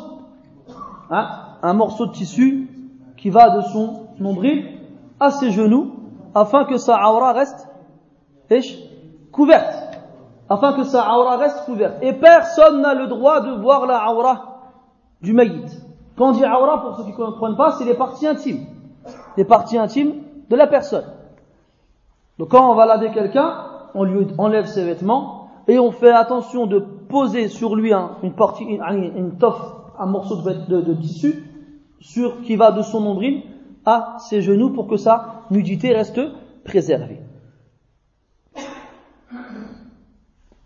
hein, un morceau de tissu qui va de son nombril à ses genoux afin que sa aura reste couverte. Afin que sa aura reste couverte. Et personne n'a le droit de voir la aura du maïd. Quand on dit aura, pour ceux qui ne comprennent pas, c'est les parties intimes. Les parties intimes de la personne. Donc quand on va laver quelqu'un, on lui enlève ses vêtements et on fait attention de poser sur lui un, une partie, une, toffe, un morceau de, tissu, sur, qui va de son nombril à ses genoux pour que sa nudité reste préservée.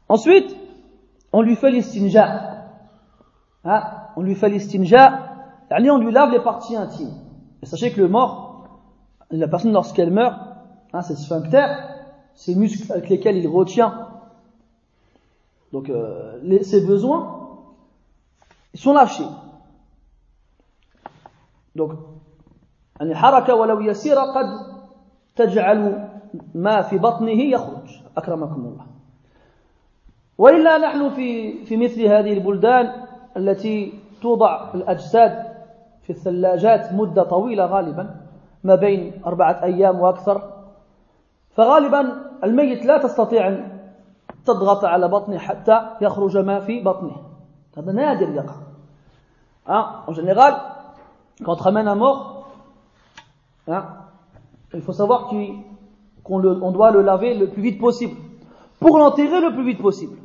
Ensuite, on lui fait l'istinja. Hein, on lui fait l'istinja, on lui lave les parties intimes. Et sachez que le mort, la personne lorsqu'elle meurt, hein, c'est sphincter, ces muscles avec lesquels il retient donc euh, les, ses besoins ils sont lâchés. Donc يعني حركة ولو يسيرة قد تجعل ما في بطنه يخرج أكرمكم الله وإلا نحن في في مثل هذه البلدان التي توضع الأجساد في الثلاجات مدة طويلة غالبا ما بين أربعة أيام وأكثر فغالبا الميت لا تستطيع أن تضغط على بطنه حتى يخرج ما في بطنه هذا نادر يقع hein, en général quand on ramène un mort hein, il faut savoir qu'on on doit le laver le plus vite possible pour l'enterrer le plus vite possible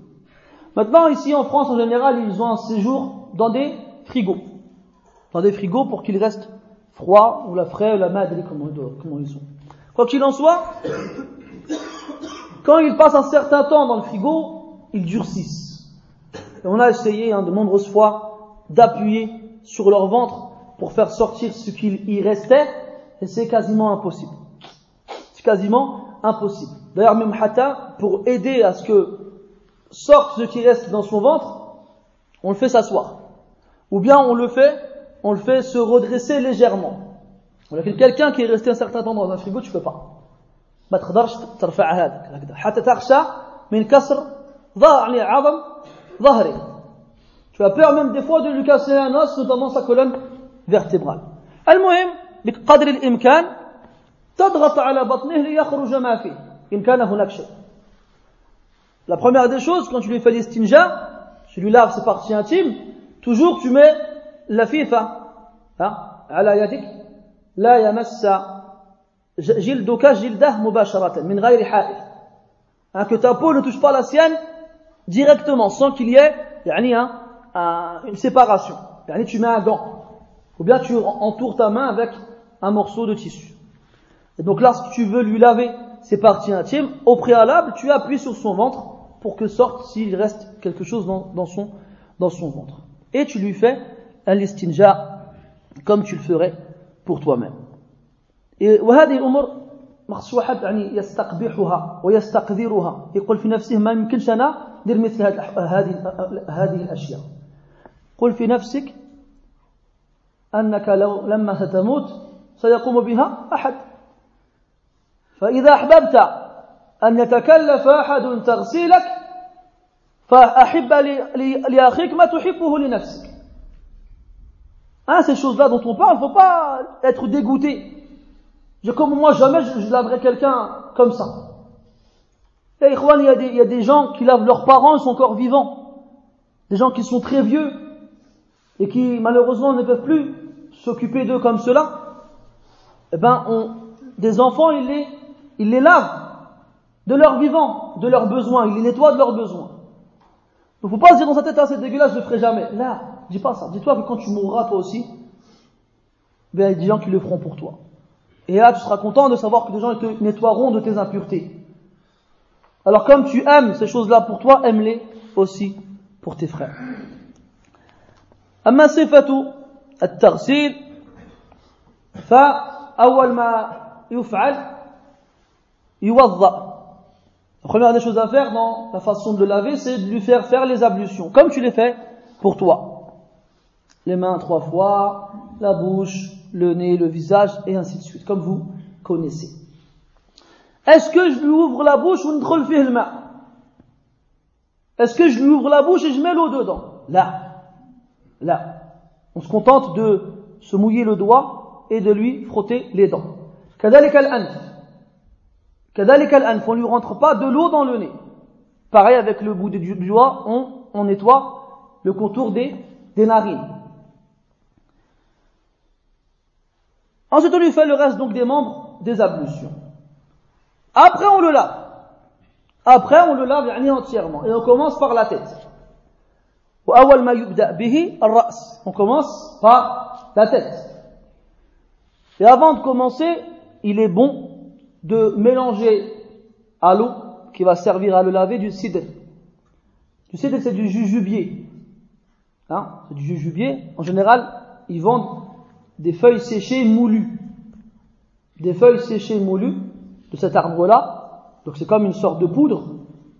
maintenant ici en France en général ils ont un séjour dans des frigos dans des frigos pour qu'il reste froid ou la ou la madre comment, comment ils sont quoi qu'il en soit quand ils passent un certain temps dans le frigo, ils durcissent. Et on a essayé hein, de nombreuses fois d'appuyer sur leur ventre pour faire sortir ce qu'il y restait, et c'est quasiment impossible. C'est quasiment impossible. D'ailleurs, même Hatta, pour aider à ce que sorte ce qui reste dans son ventre, on le fait s'asseoir. Ou bien on le fait, on le fait se redresser légèrement. ولكن quelqu'un qui est resté un certain temps dans un frigo, tu peux pas. ما تقدرش ترفع هذاك هكذا حتى تخشى من كسر ظهر يعني عظم ظهري. Tu as peur même des fois de lui casser un os, notamment sa colonne vertébrale. المهم بقدر الإمكان تضغط على بطنه ليخرج ما فيه إن كان هناك شيء. La première des choses, quand tu lui fais l'istinja, tu lui laves ses parties intimes, toujours tu mets la fifa, hein, على يدك لا يمس جلدك جلده مباشرة من غير حائل. Hein, que ta peau ne touche pas la sienne directement, sans qu'il y ait يعني, hein, un, une séparation. يعني, tu mets un gant. Ou bien tu entoures ta main avec un morceau de tissu. Et donc lorsque tu veux lui laver ses parties intimes, au préalable, tu appuies sur son ventre pour que sorte s'il reste quelque chose dans, dans, son, dans son ventre. Et tu lui fais listinja comme tu le ferais pour toi-même. وهذه الأمور مخصوص واحد يعني يستقبحها ويستقذرها. يقول في نفسه ما يمكنش أنا ندير مثل هذه هذه الأشياء. قل في نفسك أنك لو لما ستموت سيقوم بها أحد. فإذا أحببت أن يتكلف أحد تغسيلك فأحب لأخيك ما تحبه لنفسك. Hein, ces choses-là dont on parle, il ne faut pas être dégoûté. Je, comme moi, jamais je, je laverai quelqu'un comme ça. Et il y, des, y a des gens qui lavent leurs parents, ils sont encore vivants. Des gens qui sont très vieux et qui, malheureusement, ne peuvent plus s'occuper d'eux comme cela. Eh ben, des enfants, ils les, ils lavent de leur vivant, de leurs besoins, ils les nettoient de leurs besoins. Ne faut pas se dire dans sa tête, ah, c'est dégueulasse, je ne le ferai jamais. Là, dis pas ça. Dis-toi que quand tu mourras toi aussi, ben, il y a des gens qui le feront pour toi. Et là, tu seras content de savoir que des gens te nettoieront de tes impuretés. Alors comme tu aimes ces choses-là pour toi, aime-les aussi pour tes frères. أما صفة التغسيل فأول ما يفعل يوضأ La première des choses à faire dans la façon de le laver, c'est de lui faire faire les ablutions, comme tu les fais pour toi. Les mains trois fois, la bouche, le nez, le visage, et ainsi de suite, comme vous connaissez. Est-ce que je lui ouvre la bouche ou ne le le main Est-ce que je lui ouvre la bouche et je mets l'eau dedans Là. Là. On se contente de se mouiller le doigt et de lui frotter les dents. كذلك الأنف كذلك الأنف on lui rentre pas de l'eau dans le nez. Pareil avec le bout du doigt, on, on nettoie le contour des, des narines. Ensuite, on lui fait le reste donc des membres des ablutions. Après, on le lave. Après, on le lave entièrement. Et on commence par la tête. On commence par la tête. Et avant de commencer, il est bon de mélanger à l'eau qui va servir à le laver du cidre. Du cidre, c'est du jujubier. Hein, c'est du jujubier. En général, ils vendent des feuilles séchées moulues. Des feuilles séchées moulues de cet arbre-là. Donc c'est comme une sorte de poudre.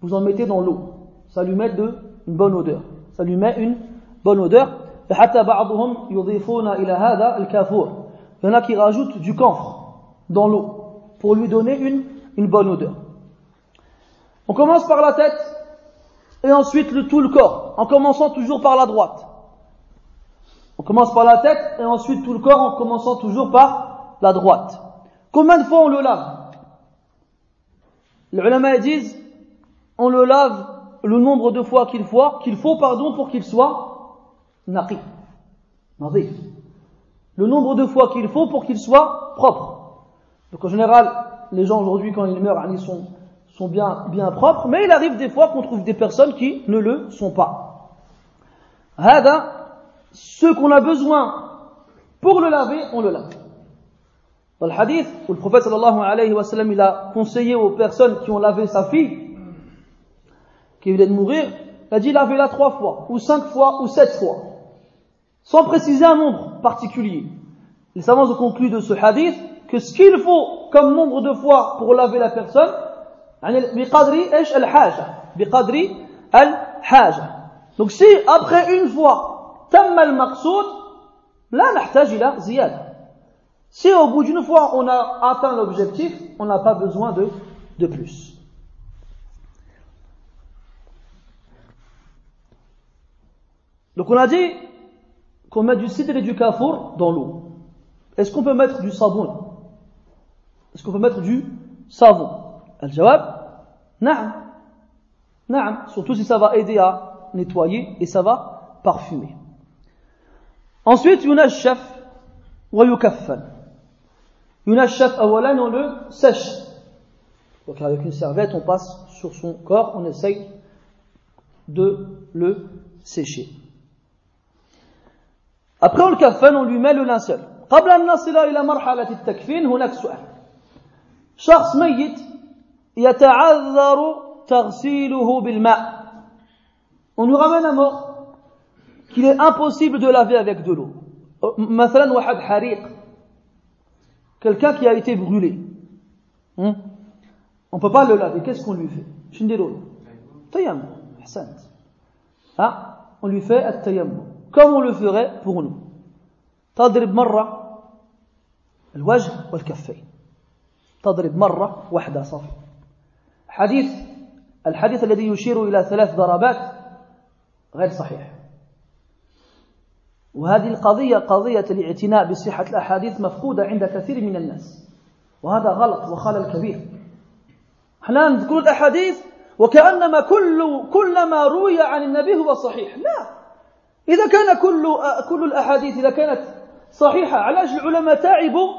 Vous en mettez dans l'eau. Ça lui met une bonne odeur. Ça lui met une bonne odeur. Il y en a qui rajoutent du camphre dans l'eau pour lui donner une, une bonne odeur. On commence par la tête et ensuite le, tout le corps, en commençant toujours par la droite. On commence par la tête et ensuite tout le corps en commençant toujours par la droite. Combien de fois on le lave? Les ulama disent on le lave le nombre de fois qu'il faut, qu'il faut pardon, pour qu'il soit naqi. Le nombre de fois qu'il faut pour qu'il soit propre. Donc en général, les gens aujourd'hui quand ils meurent, ils sont, bien, bien propres, mais il arrive des fois qu'on trouve des personnes qui ne le sont pas ce qu'on a besoin pour le laver, on le lave. Dans le hadith, où le prophète sallallahu alayhi wa sallam, il a conseillé aux personnes qui ont lavé sa fille, qui venait de mourir, il a dit lavez-la trois fois, ou cinq fois, ou sept fois, sans préciser un nombre particulier. Les savants ont conclu de ce hadith que ce qu'il faut comme nombre de fois pour laver la personne, donc si après une fois تم المقصود لا نحتاج إلى زيادة. Si au bout d'une fois on a atteint l'objectif, on n'a pas besoin de, de plus. Donc on a dit qu'on met du cidre et du kafour dans l'eau. Est-ce qu'on peut mettre du savon Est-ce qu'on peut mettre du savon Al-jawab Naam. Naam. Surtout si ça va aider à nettoyer et ça va parfumer. Ensuite, yunashaf wa yukaffan. Yunashaf awalan, on le sèche. Donc avec une serviette, on passe sur son corps, on essaye de le sécher. Après on le kaffan, on lui met le linceul. قبل أن نصل إلى مرحلة التكفين هناك سؤال شخص ميت يتعذر تغسيله بالماء on nous ramène un mort qu'il est impossible de laver avec de l'eau مثلا واحد حريق quelqu'un qui a été brûlé hmm? on ne peut pas le laver qu'est-ce qu'on lui fait تيمم احسنت ها on lui fait التيمم comme on le ferait pour nous تضرب مرة الوجه والكفين تضرب مرة واحدة صافي حديث الحديث الذي يشير إلى ثلاث ضربات غير صحيح وهذه القضية قضية الاعتناء بصحة الأحاديث مفقودة عند كثير من الناس. وهذا غلط وخلل كبير إحنا نذكر الأحاديث وكأنما كل كل ما روي عن النبي هو صحيح. لا. إذا كان كل كل الأحاديث إذا كانت صحيحة علاش العلماء تعبوا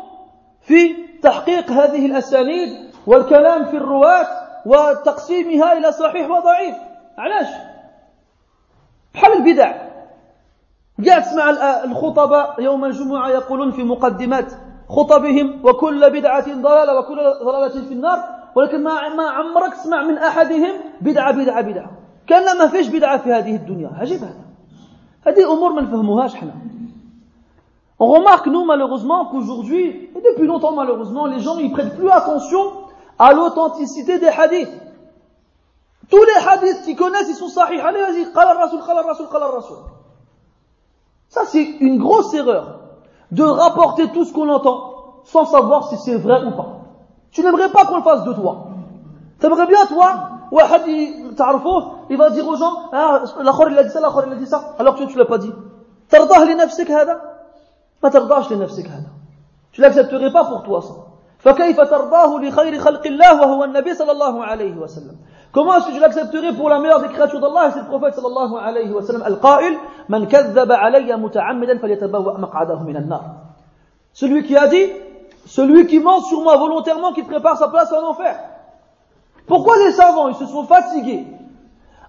في تحقيق هذه الأسانيد والكلام في الرواة وتقسيمها إلى صحيح وضعيف؟ علاش؟ بحال البدع. جاء تسمع الخطباء يوم الجمعة يقولون في مقدمات خطبهم وكل بدعة ضلالة وكل ضلالة في النار ولكن ما ما عمرك تسمع من أحدهم بدعة بدعة بدعة كان ما فيش بدعة في هذه الدنيا عجيب هذا هذه أمور ما نفهموهاش حنا On remarque, nous, malheureusement, qu'aujourd'hui, et depuis longtemps, malheureusement, les gens, ils prêtent plus attention à l'authenticité des hadiths. Tous les hadiths qu'ils connaissent, ils sont sahih. Allez, vas-y, qala rasul, qala rasul, qala rasul. Ça, c'est une grosse erreur. De rapporter tout ce qu'on entend, sans savoir si c'est vrai ou pas. Tu n'aimerais pas qu'on le fasse de toi. T'aimerais bien, toi, واحد تعرفوه il va dire aux gens ah l'akhor il a dit ça l'akhor il a dit ça alors que tu l'as pas dit ترضاه لنفسك هذا ما ترضاش لنفسك هذا tu l'accepterais pas pour toi ça فكيف ترضاه لخير خلق الله وهو النبي صلى الله عليه وسلم Comment est-ce que je l'accepterai pour la meilleure des créatures d'Allah? C'est le prophète sallallahu alayhi wa sallam, al-qa'il, man kazzaba alayya muta'ammidan falyatabawwa maq'adahu minan nar. Celui qui a dit, celui qui ment sur moi volontairement, qui prépare sa place en enfer. Pourquoi les savants, ils se sont fatigués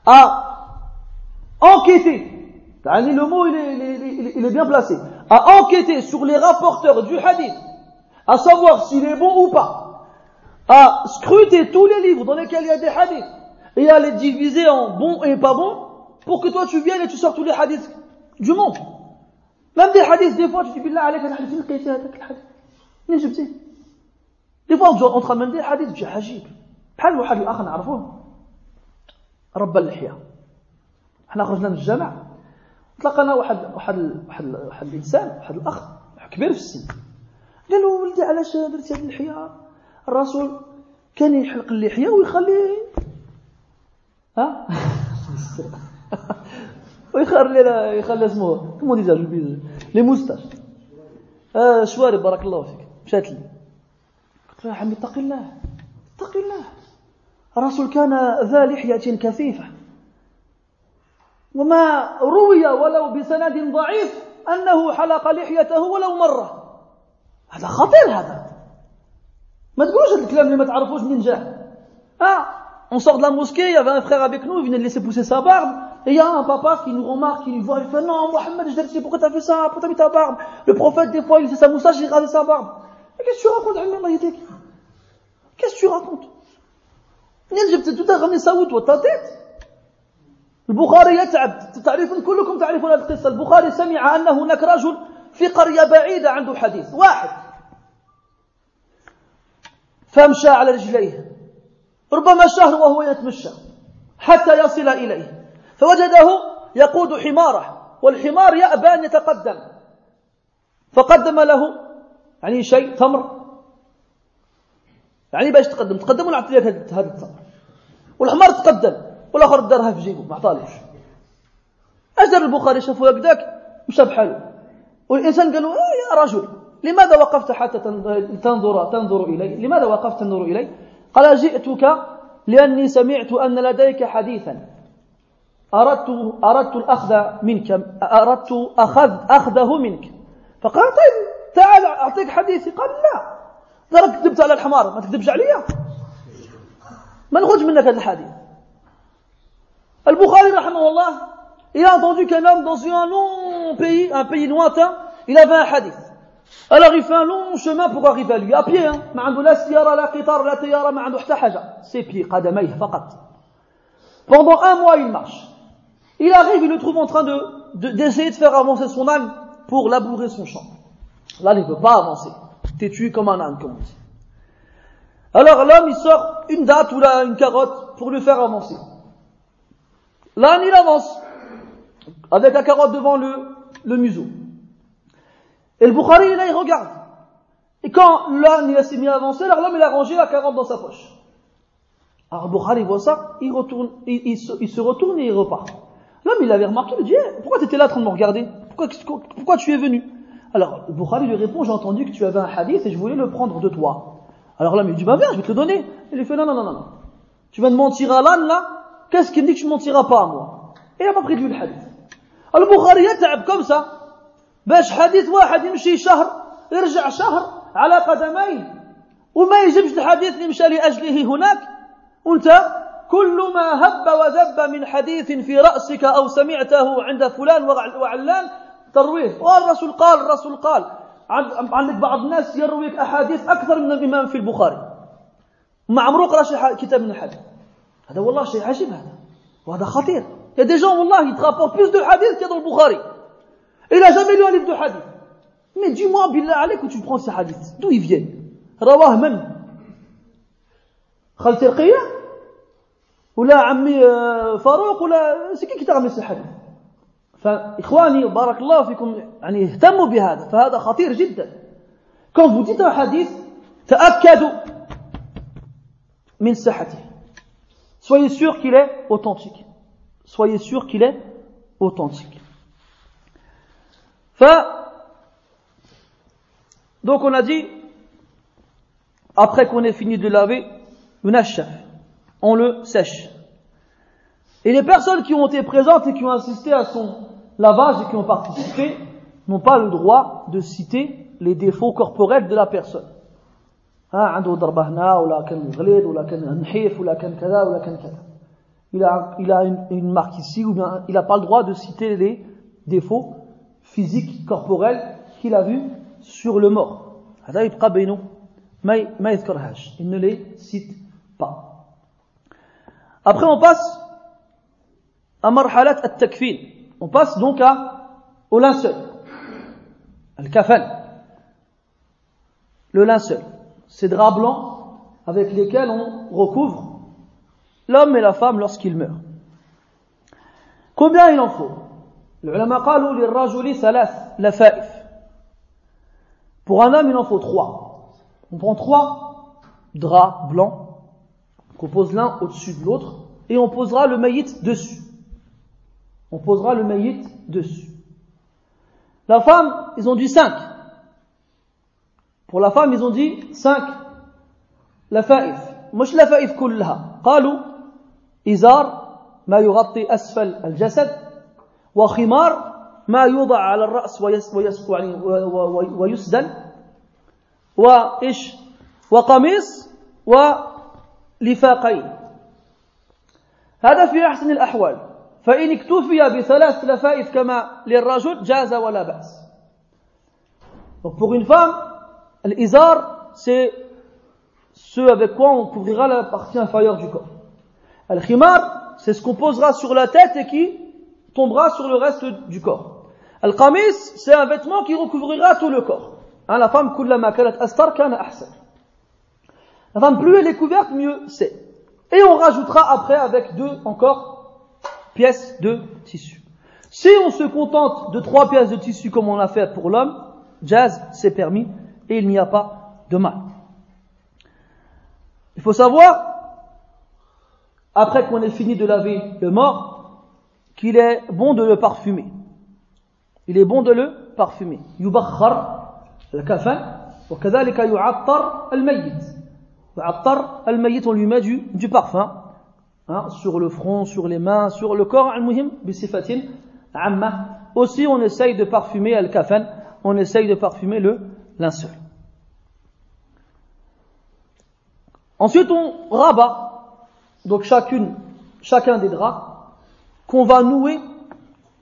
à enquêter? Le mot, il, est, il, est, il est, bien placé. À enquêter sur les rapporteurs du hadith, à savoir s'il est bon ou pas. À scruter tous les livres dans lesquels il y a des hadiths et à les diviser en bons et pas bons pour que toi tu viennes et tu sors tous les hadiths du monde même des hadiths des fois tu dis billah هذاك الحديث منين جبتيه fois on te ramène des hadiths tu dis عجيب بحال واحد الاخ نعرفوه رب اللحيه حنا خرجنا من الجامع تلاقانا واحد واحد واحد واحد الانسان واحد الاخ كبير في السن قال له ولدي علاش درتي هذه اللحيه الرسول كان يحلق اللحية ويخلي ها؟ (laughs) ويخلي يخلي اسمه كما ديزا جو لي موستاش آه شوارب بارك الله فيك. مشات لي. قلت له يا حمي اتق الله. اتق الله. الرسول كان ذا لحية كثيفة. وما روي ولو بسند ضعيف أنه حلق لحيته ولو مرة. هذا خطير هذا. ما تقولوش هذا الكلام اللي ما تعرفوش منين جاه ah on sort de la mosquée il y avait un frère avec nous il venait de laisser pousser sa barbe et il y a un papa qui nous remarque qui nous voit il fait non Mohamed je sais pourquoi t'as fait ça pourquoi t'as mis ta barbe le prophète des fois il fait sa moustache il rase sa barbe qu'est-ce que tu racontes qu'est-ce que tu racontes جبت انت تغني سوت وتاتيت البخاري يتعب تعرفون كلكم تعرفون هذه القصة البخاري سمع أن هناك رجل في قرية بعيدة عنده حديث واحد فمشى على رجليه. ربما شهر وهو يتمشى حتى يصل إليه. فوجده يقود حماره والحمار يأبى أن يتقدم. فقدم له يعني شيء تمر. يعني باش تقدم تقدم ونعطي لك هذا التمر؟ والحمار تقدم والآخر دارها في جيبه ما عطالوش. دار البخاري شافوا هكذاك مشى بحاله. والإنسان قال له آه يا رجل. لماذا وقفت حتى تنظر تنظر إلي؟ لماذا وقفت تنظر إلي؟ قال جئتك لأني سمعت أن لديك حديثا. اردت أردت الأخذ منك أردت اخذ أخذه منك. فقال طيب تعال أعطيك حديثي. قال لا. راك كذبت على الحمار ما تكذبش عليا. ما نخرج منك هذا الحديث. البخاري رحمه الله il a entendu qu'un homme dans un long pays un pays lointain il avait un hadith. Alors il fait un long chemin pour arriver à lui, à pied, hein. Pieds, Pendant un mois, il marche. Il arrive, il le trouve en train d'essayer de, faire avancer son âne pour labourer son champ. L'âne, il ne peut pas avancer. Têtu comme un âne, comme. Alors l'homme, il sort une date ou là, une carotte pour le faire avancer. L'âne, il avance, avec la carotte devant le, le museau. Et le Bukhari, là, il regarde. Et quand l'âne, il s'est mis à avancer, l'homme il a rangé la 40 dans sa poche. Alors le Bukhari voit ça, il, retourne, il, se, retourne et il repart. L'homme, il l'avait remarqué, il lui dit, eh, pourquoi tu étais là en train de me regarder? Pourquoi, pourquoi tu es venu? Alors, le Bukhari lui répond, j'ai entendu que tu avais un hadith et je voulais le prendre de toi. Alors l'homme, il dit, bah viens, je vais te le donner. Il lui fait, non, non, non, non. Tu vas de mentir à l'âne, là? Qu'est-ce qu'il me dit que tu ne mentiras pas à moi? Et il n'a pas pris de le hadith. Alors le Bukhari, il comme ça. باش حديث واحد يمشي شهر يرجع شهر على قدميه وما يجيبش الحديث اللي مشى لأجله هناك. وأنت كل ما هب وذب من حديث في رأسك أو سمعته عند فلان وعلان ترويه والرسول قال الرسول قال عندك بعض الناس يرويك أحاديث أكثر من الإمام في البخاري. ما عمره قرا شي كتاب من الحديث. هذا والله شيء عجيب هذا وهذا خطير. يا دي جون والله يترابور بلوس دو حديث كي dans le Bukhari. Il a jamais lu un livre de hadith mais dis-moi بالله عليك où tu prends ces hadiths d'où ils viennent رواه من خالتي رقية ولا عمي فاروق ولا سكي كي تغمس الحديث فإخواني بارك الله فيكم يعني اهتموا بهذا فهذا خطير جدا quand vous dites un تأكدوا من صحته soyez sûr qu'il est authentique soyez sûr qu'il est authentique donc on a dit après qu'on ait fini de laver on le sèche et les personnes qui ont été présentes et qui ont assisté à son lavage et qui ont participé n'ont pas le droit de citer les défauts corporels de la personne. Il a, une, une, marque ici, ou bien il n'a pas le droit de citer les défauts physiques, corporels qu'il a vus sur le mort. Il ne les cite pas. Après on passe à marhalat at-takfin. On passe donc à, au linceul. Al-kafan. Le linceul. Ces draps blancs avec lesquels on recouvre l'homme et la femme lorsqu'ils meurent. Combien il en faut? العلماء قالوا للرجل ثلاث لفائف. Pour un homme, il en faut trois. On prend trois draps blancs qu'on pose l'un au-dessus de l'autre et on posera le maït dessus on posera le maït dessus. La femme, ils ont dit 5. Pour la femme, ils ont dit 5. La faïf. مش لفائف كلها قالوا إزار ما يغطي أسفل الجسد وخمار ما يوضع على الرأس يعني ويسدل وإيش؟ وقميص ولفاقين. هذا في أحسن الأحوال. فإن اكتفي بثلاث لفائف كما للرجل جاز ولا بأس. Pour une femme الإزار سي سو avec quoi on couvrira la partie inférieure du corps. الخمار c'est ce qu'on posera sur la tête et qui tombera sur le reste du corps. Al-qamis, c'est un vêtement qui recouvrira tout le corps. Hein, la femme, kullama kanat astar kana ahsan. La femme, plus elle est couverte, mieux c'est. Et on rajoutera après avec deux encore pièces de tissu. Si on se contente de trois pièces de tissu comme on a fait pour l'homme, jazz, c'est permis et il n'y a pas de mal. Il faut savoir, après qu'on ait fini de laver le mort, qu'il est bon de le parfumer. Il est bon de le parfumer. Yubakhar al-kafan, wa kadhalika yu'attar al-mayyit. Yu'attar al-mayyit, on lui met du, du parfum. Hein, sur le front, sur les mains, sur le corps, al-muhim, bisifatin, amma. Aussi, on essaye de parfumer al-kafan, on essaye de parfumer le linceul. Ensuite, on rabat, donc chacune, chacun des draps, qu'on va nouer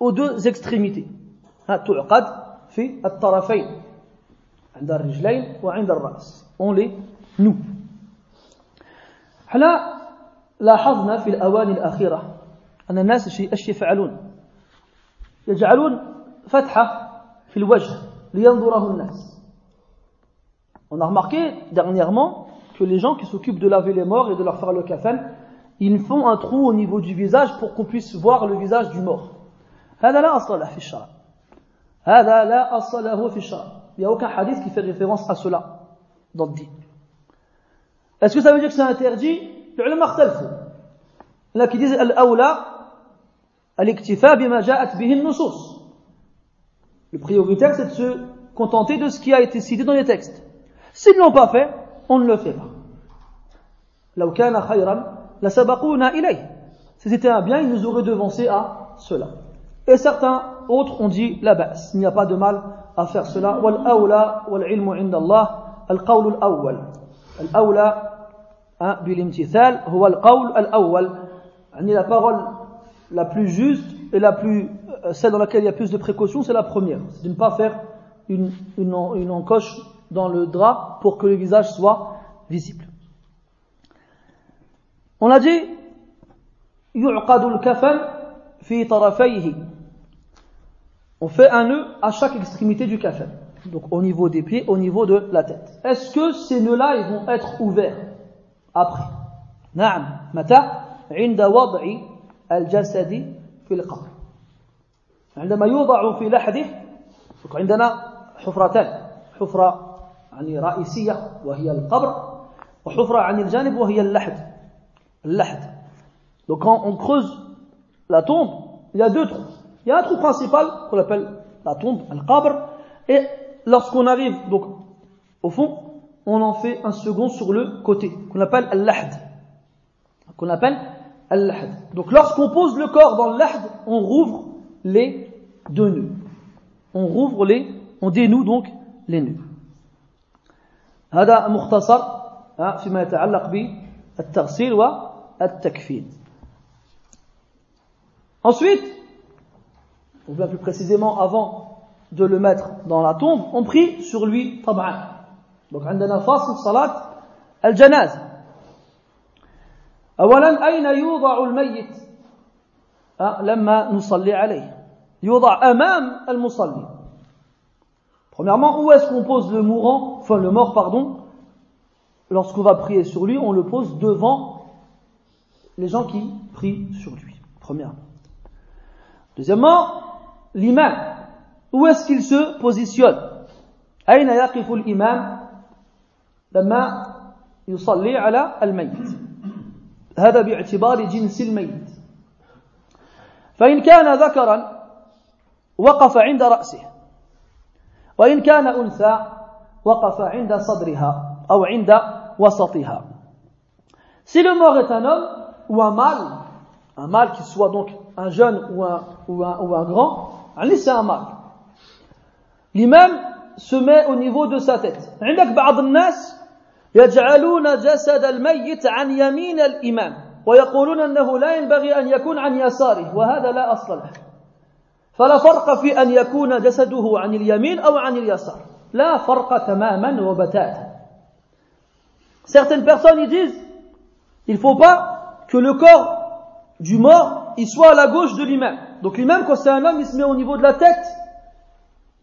aux deux extrémités. تعقد في الطرفين عند الرجلين وعند الرأس on les noue إحنا لاحظنا في الأواني الأخيرة أن الناس إيش يفعلون يجعلون فتحة في الوجه لينظره الناس On a remarqué dernièrement que les gens qui s'occupent de laver les morts et de leur faire le kafan, ils font un trou au niveau du visage pour qu'on puisse voir le visage du mort. هذا لا أصل له في الشرع. هذا لا أصل له في الشرع. Il n'y a aucun hadith qui fait référence à cela dans le din. Est-ce que ça veut dire que c'est interdit العلماء اختلفوا. Il y en a qui disent الأولى الاكتفاء بما جاءت به النصوص. Le prioritaire c'est de se contenter de ce qui a été cité dans les textes. S'ils ne l'ont pas fait, on ne le fait pas. لو كان خيرا la sabaquna ilayh. Si c'était un bien, ils nous auraient devancé à cela. Et certains autres ont dit la basse. Il n'y a pas de mal à faire cela. Wal awla wal ilmu indallah al qawl al awwal. Al awla hein, bil imtithal huwa al qawl al awwal. La parole la plus juste et la plus, euh, celle dans laquelle il y a plus de précautions, c'est la première. C'est de ne pas faire une, une encoche dans le drap pour que le visage soit visible. On a dit يعقد الكفن في طرفيه on fait un nœud à chaque extrémité du kafan. Donc au niveau des pieds, au niveau de la tête. Est-ce que ces nœuds-là, ils vont être ouverts après نعم متى عند وضع الجسد في القبر عندما يوضع في لحده عندنا حفرتان حفرة يعني رئيسية وهي القبر وحفرة عن الجانب وهي اللحد اللحد Donc quand on creuse la tombe, il y a deux trous. Il y a un trou principal qu'on appelle la tombe, al-qabr, et lorsqu'on arrive donc au fond, on en fait un second sur le côté, qu'on appelle al-lahd. Qu'on appelle al-lahd. Donc lorsqu'on pose le corps dans al-lahd, on rouvre les deux nœuds. On rouvre les, on dénoue donc les nœuds. هذا مختصر فيما يتعلق بالتغسيل والتكفين. Ensuite, ou bien plus précisément avant de le mettre dans la tombe, on prie sur lui طبعا. Donc عندنا فاصل صلاة الجنازة. أولا أين يوضع الميت لما نصلي عليه يوضع أمام المصلي Premièrement, où est-ce qu'on pose le mourant, enfin le mort, pardon, lorsqu'on va prier sur lui, on le pose devant les gens qui prient sur lui. Premièrement. Deuxièmement, l'imam. Où est-ce qu'il se positionne أين يقف الإمام لما يصلي على الميت هذا باعتبار جنس الميت فإن كان ذكرا وقف عند رأسه وإن كان أنثى وقف عند صدرها أو عند وسطها Si le mort est un homme ou un mâle, un mâle qui soit donc un jeune ou un, ou un, ou un grand, c'est un mâle. L'imam se met au niveau de sa tête. عندك بعض الناس يجعلون جسد الميت عن يمين الإمام ويقولون أنه لا ينبغي أن يكون عن يساره وهذا لا أصل له فلا فرق في أن يكون جسده عن اليمين أو عن اليسار لا فرق تماما وبتاتا Certaines personnes ils disent il ne faut pas que le corps du mort il soit à la gauche de l'imam. Donc l'imam quand c'est un homme il se met au niveau de la tête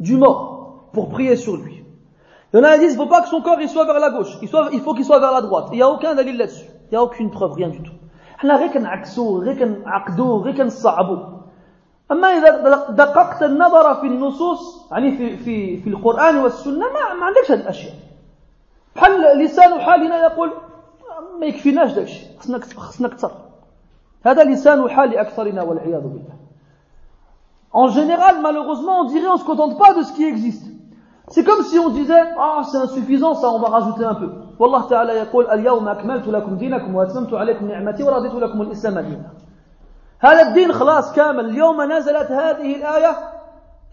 du mort pour prier sur lui. Il y en a qui disent il ne faut pas que son corps il soit vers la gauche, il, soit, il faut qu'il soit vers la droite. Il n'y a aucun dalil là-dessus. Il n'y a aucune preuve, rien du tout. احنا غير كنعكسو غير كنعقدو غير كنصعبو أما إذا دققت النظر في النصوص يعني في في في القرآن والسنة ما, ما عندكش هذه الأشياء بحال لسان حالنا يقول ما يكفيناش داك الشيء خصنا خصنا أكثر هذا لسان حال أكثرنا والعياذ بالله En général, malheureusement, on dirait on se contente pas de ce qui existe. C'est comme si on disait, ah, c'est insuffisant, ça, on va rajouter un peu. Wallah ta'ala yaqul, al-yawma akmaltu lakum dinakum wa atmamtu alaykum ni'mati wa raditu lakum al-islam dina. هذا الدين خلاص كامل اليوم نزلت هذه الآية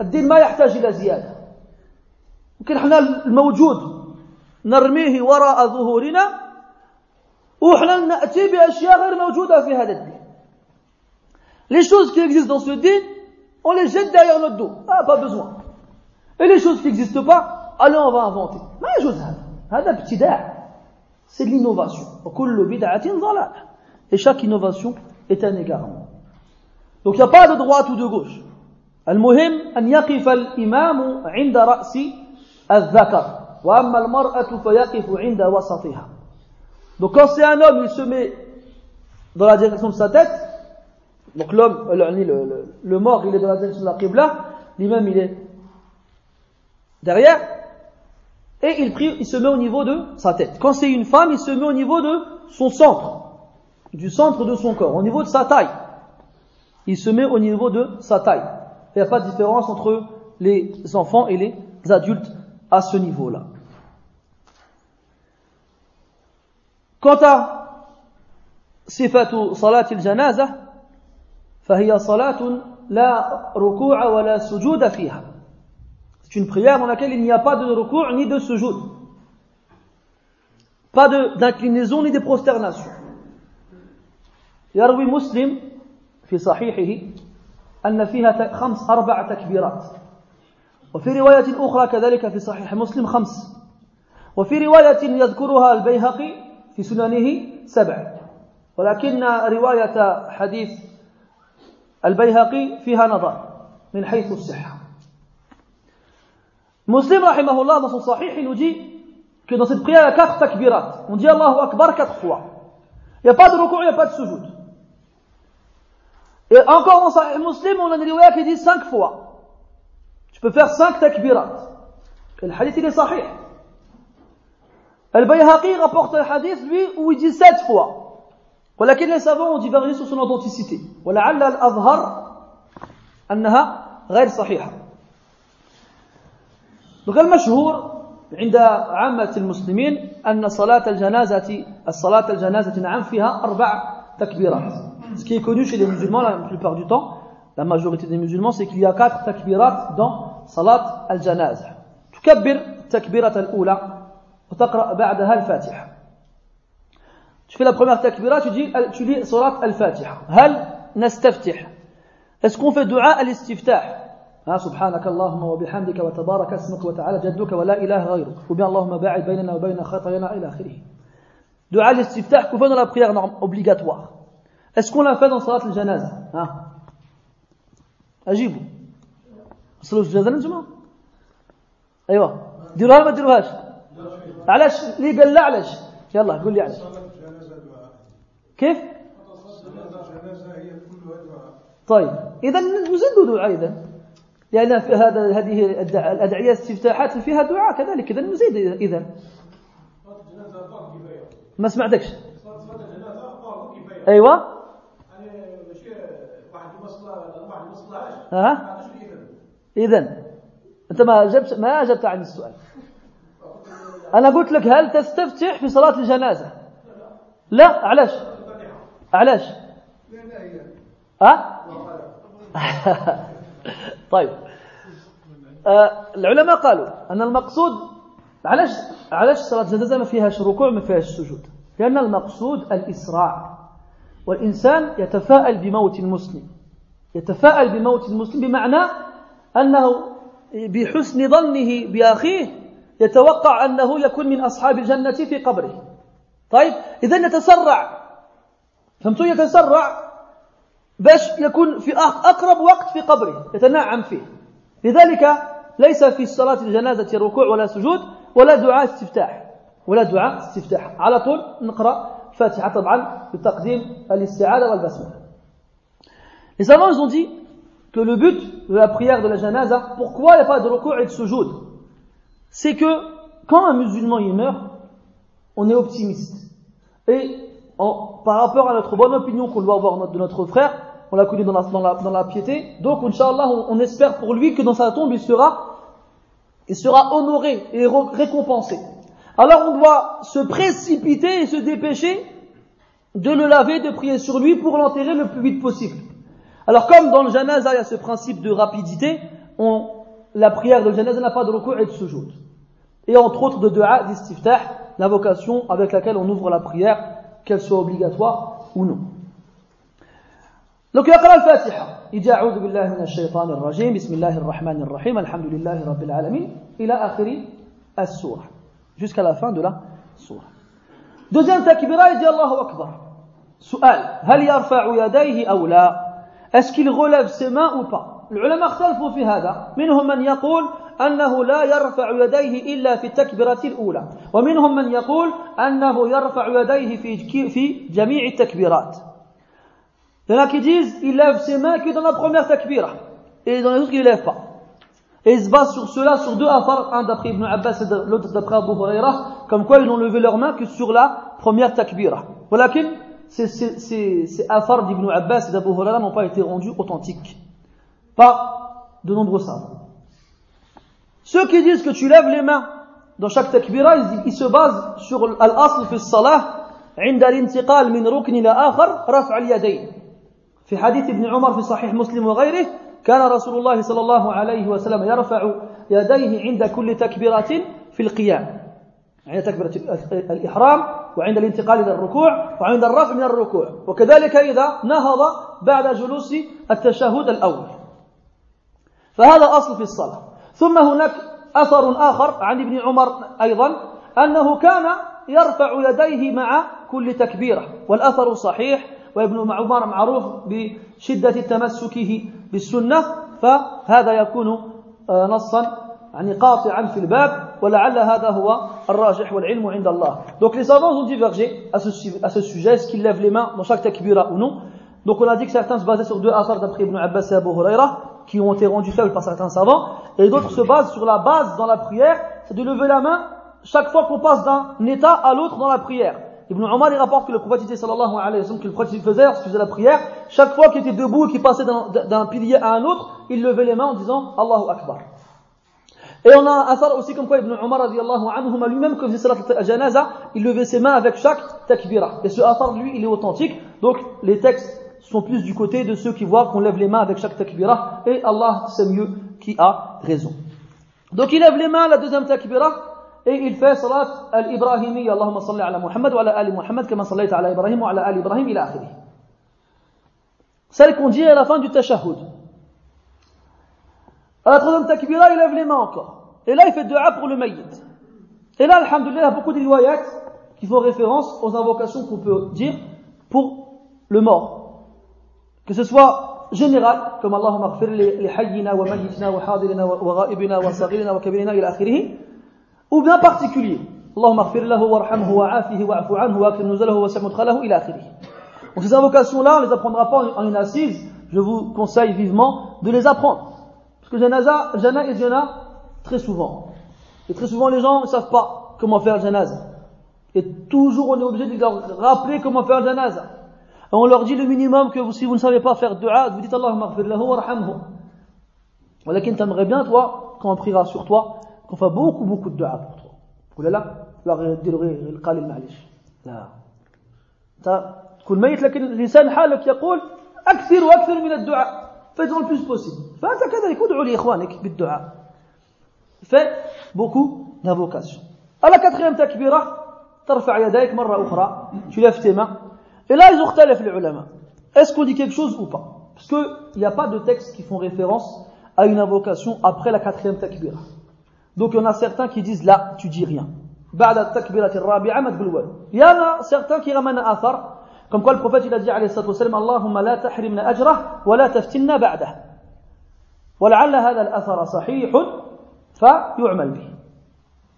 الدين ما يحتاج إلى زيادة ممكن إحنا الموجود نرميه وراء ظهورنا وحنا نأتي بأشياء غير موجودة في هذا الدين Les choses qui existent dans ce din, on les jette derrière notre dos. Ah, pas besoin. Et les choses qui n'existent pas, allez, on va inventer. ما يجوز هذا. هذا ابتداع. C'est de l'innovation. وكل بدعة ضلالة. Et chaque innovation est un égarement. Donc il n'y a pas de droite ou de gauche. المهم أن يقف الإمام عند رأس الذكر وأما المرأة فيقف عند وسطها. donc quand c'est un homme, il se met dans la direction de sa tête. Donc l'homme, le, le, mort, il est dans la direction de la qibla. L'imam, il est derrière. Et il prie, il se met au niveau de sa tête. Quand c'est une femme, il se met au niveau de son centre. Du centre de son corps, au niveau de sa taille il se met au niveau de sa taille. Il n'y a pas de différence entre les enfants et les adultes à ce niveau-là. Quant à صفة صلاة الجنازة فهي صلاة لا ركوع ولا سجود فيها C'est une prière dans laquelle il n'y a pas de recours ni de sujoud. Pas d'inclinaison ni de prosternation. يروي مسلم في صحيحه أن فيها خمس أربع تكبيرات وفي رواية أخرى كذلك في صحيح مسلم خمس وفي رواية يذكرها البيهقي في سننه سبع ولكن رواية حديث البيهقي فيها نظر من حيث الصحة مسلم رحمه الله dans son sahih il nous dit que dans cette prière il y a quatre takbirat on dit Allahu Akbar quatre fois il n'y a pas de recours il n'y a pas de sujoud Et encore dans Sahih Muslim, on a des riwayas qui disent cinq fois. Tu peux faire cinq takbirat. Et le hadith, il est sahih. Al-Bayhaqi rapporte un hadith, lui, où il dit sept fois. ولكن les savants ont divergé sur son authenticité. ولعل الأظهر أنها غير صحيحة. Donc المشهور عند عامة المسلمين أن صلاة الجنازة الصلاة الجنازة نعم فيها أربع تكبيرات. Ce qui est connu chez les musulmans la plupart du temps, la majorité des musulmans, c'est qu'il y a quatre takbirat dans salat al-janazah. تكبر التكبيرة الأولى وتقرأ بعدها الفاتحة. Tu fais la première takbira, tu dis, tu lis salat al-fatiha. هل نستفتح؟ Est-ce qu'on fait dua سبحانك اللهم وبحمدك وتبارك اسمك وتعالى جدك ولا إله غيرك. وبين اللهم باعد بيننا وبين خطايانا إلى آخره. Dua al-istiftah qu'on fait dans la prière obligatoire. Est-ce qu'on l'a fait dans al-janaza? ها. أجيبوا. صلاة الجنازة الجمعة أيوة. ديروها ما ديروهاش علاش؟ ليه قال لا علاش؟ يلا قول لي علاش. كيف؟ طيب إذا نزيد دعاء إذا. لأن في هذا هذه الأدعية الاستفتاحات فيها دعاء كذلك. إذا نزيد إذا. ما سمعتكش؟ أيوة. ها إذا. أنت ما أجبت ما أجبت عن السؤال. أنا قلت لك هل تستفتح في صلاة الجنازة؟ لا علاش؟ علاش؟ ها (laughs) طيب. آه العلماء قالوا أن المقصود علاش علاش صلاة الجنازة ما فيهاش ركوع ما فيهاش سجود؟ لأن المقصود الإسراع. والإنسان يتفاءل بموت المسلم. يتفاءل بموت المسلم بمعنى أنه بحسن ظنه بأخيه يتوقع أنه يكون من أصحاب الجنة في قبره. طيب إذا يتسرع. فهمتوا؟ يتسرع باش يكون في أقرب وقت في قبره يتنعم فيه. لذلك ليس في صلاة الجنازة ركوع ولا سجود ولا دعاء استفتاح. ولا دعاء استفتاح. على طول نقرأ فاتحة طبعا بتقديم الاستعاذة والبسملة. Les savants ont dit que le but de la prière de la janaza, pourquoi il n'y a pas de recours et de sujoud C'est que quand un musulman il meurt, on est optimiste. Et par rapport à notre bonne opinion qu'on doit avoir de notre frère, on l'a connu dans la, piété, donc Inch'Allah, on, on, espère pour lui que dans sa tombe, il sera, il sera honoré et récompensé. Alors on doit se précipiter et se dépêcher de le laver, de prier sur lui pour l'enterrer le plus vite possible. Alors comme dans le janaza, il y a ce principe de rapidité, on, la prière de janaza n'a pas de recours et de sujoud. Et entre autres de dua, d'istiftah, l'invocation avec laquelle on ouvre la prière, qu'elle soit obligatoire ou non. Donc يقرأ الفاتحة يجي أعوذ بالله من الشيطان الرجيم بسم الله الرحمن الرحيم الحمد لله رب العالمين إلى آخر السورة jusqu'à la fin de la sourate. Deuxième takbira, il dit Allahu Akbar. سؤال هل يرفع يديه أو لا Est-ce qu'il relève ses mains ou pas العلماء اختلفوا في هذا منهم من يقول أنه لا يرفع يديه إلا في التكبيرة الأولى ومنهم من يقول أنه يرفع يديه في في جميع التكبيرات Il y en a qui disent il lève ses mains que dans la première takbira et dans les autres il ne lève pas. Et il se base sur cela, sur deux affaires, un d'après Ibn Abbas et l'autre d'après Abu Huraira, comme quoi ils n'ont levé leurs mains que sur la première takbira. Voilà que ces affaires d'Ibn Abbas et d'Abu Huraira n'ont pas été rendus authentiques par de nombreux savants. Ceux qui disent que tu lèves les mains dans chaque takbira, ils, se basent sur l'asl fi salah عند الانتقال من ركن إلى آخر رفع اليدين في حديث ابن عمر في صحيح مسلم وغيره كان رسول الله صلى الله عليه وسلم يرفع يديه عند كل تكبيرة في القيام عند تكبيرة الإحرام وعند الانتقال إلى الركوع وعند الرفع من الركوع وكذلك إذا نهض بعد جلوس التشهد الأول فهذا أصل في الصلاة ثم هناك أثر آخر عن ابن عمر أيضا أنه كان يرفع يديه مع كل تكبيرة والأثر صحيح وابن عمر معروف بشدة تمسكه بالسنة فهذا يكون آه، نصا يعني قاطعا في الباب ولعل هذا هو الراجح والعلم عند الله. دونك لي سافونس اون ديفيرجي ا سو سوجي كي ليف لي مان دون شاك تكبيره ونو نو دونك اون ا دي كو سارتان سو سور دو اثار دابري ابن عباس ابو هريره qui ont été rendus faibles par certains savants et d'autres se basent sur la base dans la prière c'est de lever la main chaque fois qu'on passe d'un état à l'autre dans la prière Ibn Omar il rapporte que le prophète sallallahu alayhi wa sallam, que le prophète faisait faisait la prière, chaque fois qu'il était debout et qu'il passait d'un pilier à un autre, il levait les mains en disant Allahu Akbar. Et on a un aussi comme quoi Ibn Omar radiallahu anhu lui-même quand il faisait salat al-janaza, il levait ses mains avec chaque takbira. Et ce asar lui, il est authentique. Donc les textes sont plus du côté de ceux qui voient qu'on lève les mains avec chaque takbira et Allah sait mieux qui a raison. Donc il lève les mains la deuxième takbira et il fait salat al-Ibrahimi, Allahumma salli ala Muhammad wa ala ali Muhammad, kama sallaita ala Ibrahim wa ala ali Ibrahim, ila akhiri. Celle qu'on dit à la fin du tashahhud. À la troisième takbira, il lève les mains encore. Et là, il fait dua pour le mayyit. Et là, alhamdulillah, il a beaucoup de riwayat qui font référence aux invocations qu'on peut dire pour le mort. Que ce soit général, comme Allahumma aghfir li hayyina wa mayyidina wa hadirina wa ghaibina wa saghirina wa kabirina ila akhirih, ou bien particulier. Allahumma aghfir lahu warhamhu wa afihi wa afu anhu wa akrim nuzalahu wa samudkhalahu ila akhirih. Donc ces invocations-là, on les apprendra pas en une assise. Je vous conseille vivement de les apprendre. Parce que janaza, jana et jana, très souvent. Et très souvent, les gens ne savent pas comment faire janaza. Et toujours, on est obligé de leur rappeler comment faire janaza. Et on leur dit le minimum que si vous ne savez pas faire dua, vous dites Allahumma ghfir lahu warhamhu. Walakin t'aimerais bien, toi, quand on priera sur toi, qu'on fait beaucoup, beaucoup de dua pour toi. ولا لا؟ القليل معلش لا تكون ميت لكن لسان حالك يقول أكثر وأكثر من الدعاء faites-en le plus possible فانت كذلك ادعوا لاخوانك بالدعاء fais beaucoup d'invocations à la quatrième takbira ترفع يديك مرة أخرى tu lèves tes mains et là ils ont اختلف les ulama est-ce qu'on dit quelque chose ou pas parce qu'il n'y a pas de textes qui font référence à une invocation après la quatrième takbira Donc il y en a certains qui disent là, tu dis rien. بعد التكبيرة الرابعة ما تقول Il y en a certains qui ramènent un athar, comme quoi le prophète il a dit عليه الصلاة والسلام اللهم لا تحرمنا أجره ولا تفتنا بعده. ولعل هذا الأثر صحيح فيعمل به.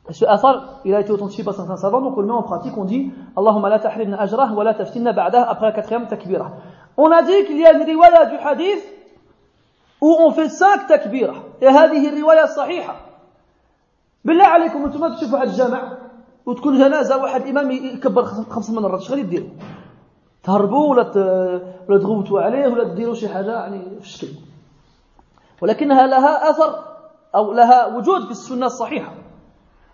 Et ce athar, il a été authentifié par certains savants, donc on le met en pratique, on dit Allahumma la tahrimna ajrah wa la taftinna ba'dah après la quatrième takbira. On a dit qu'il y a une riwaya du hadith où on fait cinq takbira. Et هذه الرواية الصحيحة. بالله عليكم أنتم تشوفوا واحد الجامع وتكون جنازة واحد إمام يكبر خمس مرات غادي ديروا؟ تهربوا ولا ولا تغوتوا عليه ولا تديروا شي حاجة يعني في الشكل. ولكنها لها أثر أو لها وجود في السنة الصحيحة.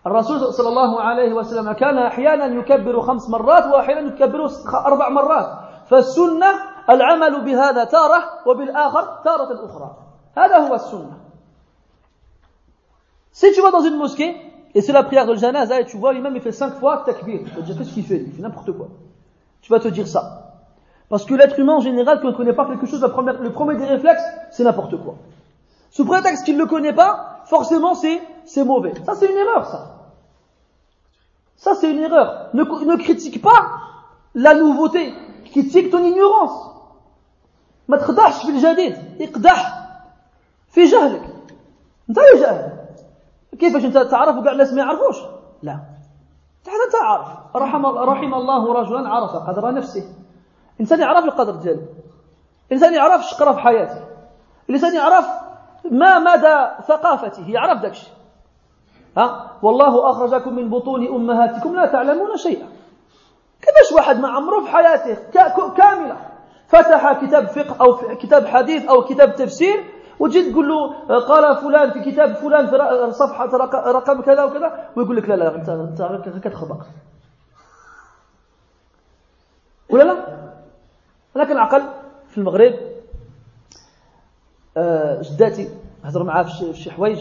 الرسول صلى الله عليه وسلم كان أحيانا يكبر خمس مرات وأحيانا يكبر أربع مرات فالسنة العمل بهذا تارة وبالآخر تارة أخرى هذا هو السنة Si tu vas dans une mosquée, et c'est la prière de janaza, et tu vois l'imam il fait cinq fois takbir, tu vas dire qu'est-ce qu'il fait Il fait n'importe quoi. Tu vas te dire ça. Parce que l'être humain en général, quand il ne connaît pas quelque chose, le premier des réflexes, c'est n'importe quoi. Sous prétexte qu'il ne le connaît pas, forcément c'est, mauvais. Ça c'est une erreur ça. Ça c'est une erreur. Ne, ne critique pas la nouveauté, critique ton ignorance. ما تخدعش في الجديد اقدح في جهلك انت جاهل كيفاش انت تعرف وكاع الناس ما يعرفوش لا حتى انت عارف رحم رحم الله رجلا عرف قدر نفسه انسان يعرف القدر ديالو انسان يعرف اش قرا في حياته الانسان يعرف ما مدى ثقافته؟ يعرف داكشي ها؟ والله أخرجكم من بطون أمهاتكم لا تعلمون شيئا. كيفاش واحد ما عمره في حياته كاملة؟ فتح كتاب فقه أو كتاب حديث أو كتاب تفسير وتجي تقول له قال فلان في كتاب فلان في صفحة رقم كذا وكذا ويقول لك لا لا انت أنت كتخبط ولا لا؟ لكن العقل في المغرب آه، جداتي هضر معاه في شي حوايج.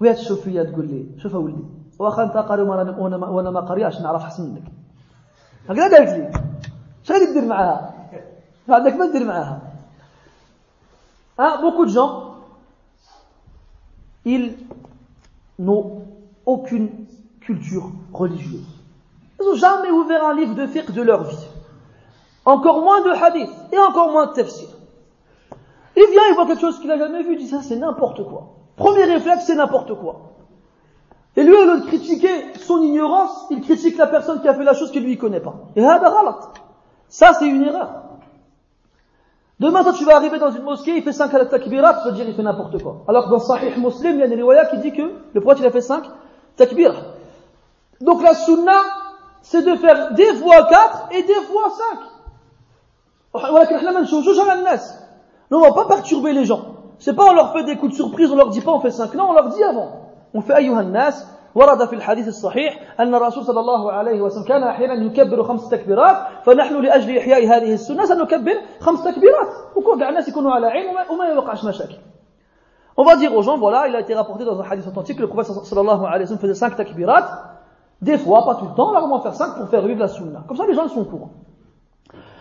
وهي تشوف فيا تقول لي شوف ولدي. واخا انت قاري وأنا وأنا ما قريتش نعرف احسن منك؟ هكذا قالت لي. اش غادي دير معاها؟ ما عندك ما دير معاها؟ ا بوكو جون. Il n'a aucune culture religieuse. Ils n'ont jamais ouvert un livre de fiqh de leur vie. Encore moins de hadith et encore moins de tafsir. Il vient, il voit quelque chose qu'il n'a jamais vu, il dit ça c'est n'importe quoi. Premier réflexe, c'est n'importe quoi. Et lui, au lieu de critiquer son ignorance, il critique la personne qui a fait la chose qu'il lui connaît pas. Et ça c'est une erreur. Demain, toi, tu vas arriver dans une mosquée, il fait 5 takbirat, tu vas dire, il fait n'importe quoi. Alors que dans Sahih Muslim, il y a une riwaya qui dit que le prophète, il a fait 5 takbir. Donc la sunna, c'est de faire des fois 4 et des fois 5. Nous, on va pas perturber les gens. C'est pas on leur fait des coups de surprise, on leur dit pas on fait 5. Non, on leur dit avant. On fait ayyuhan nas, ورد في الحديث الصحيح أن الرسول صلى الله عليه وسلم كان أحيانا يكبر خمس تكبيرات فنحن لأجل إحياء هذه السنة سنكبر خمس تكبيرات وكل قاع الناس يكونوا على عين وما يوقعش مشاكل On va dire aux gens, voilà, il a été rapporté dans un hadith authentique, le prophète sallallahu alayhi wa sallam faisait 5 takbirat, des fois, pas tout le temps, là on va faire 5 pour faire vivre la sunna. Comme ça les gens ils sont au courant.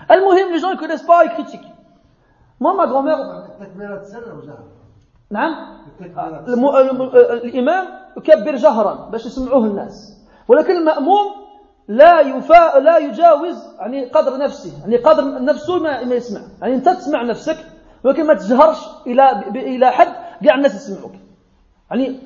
Al-Muhim, les gens ils connaissent pas, ils critiquent. Moi, ma grand-mère... نعم. الإمام يكبر جهرا باش يسمعوه الناس. ولكن المأموم لا يفا لا يجاوز يعني قدر نفسه. يعني قدر نفسه ما, ما يسمع. يعني أنت تسمع نفسك ولكن ما تجهرش إلى إلى حد كاع الناس يسمعوك. يعني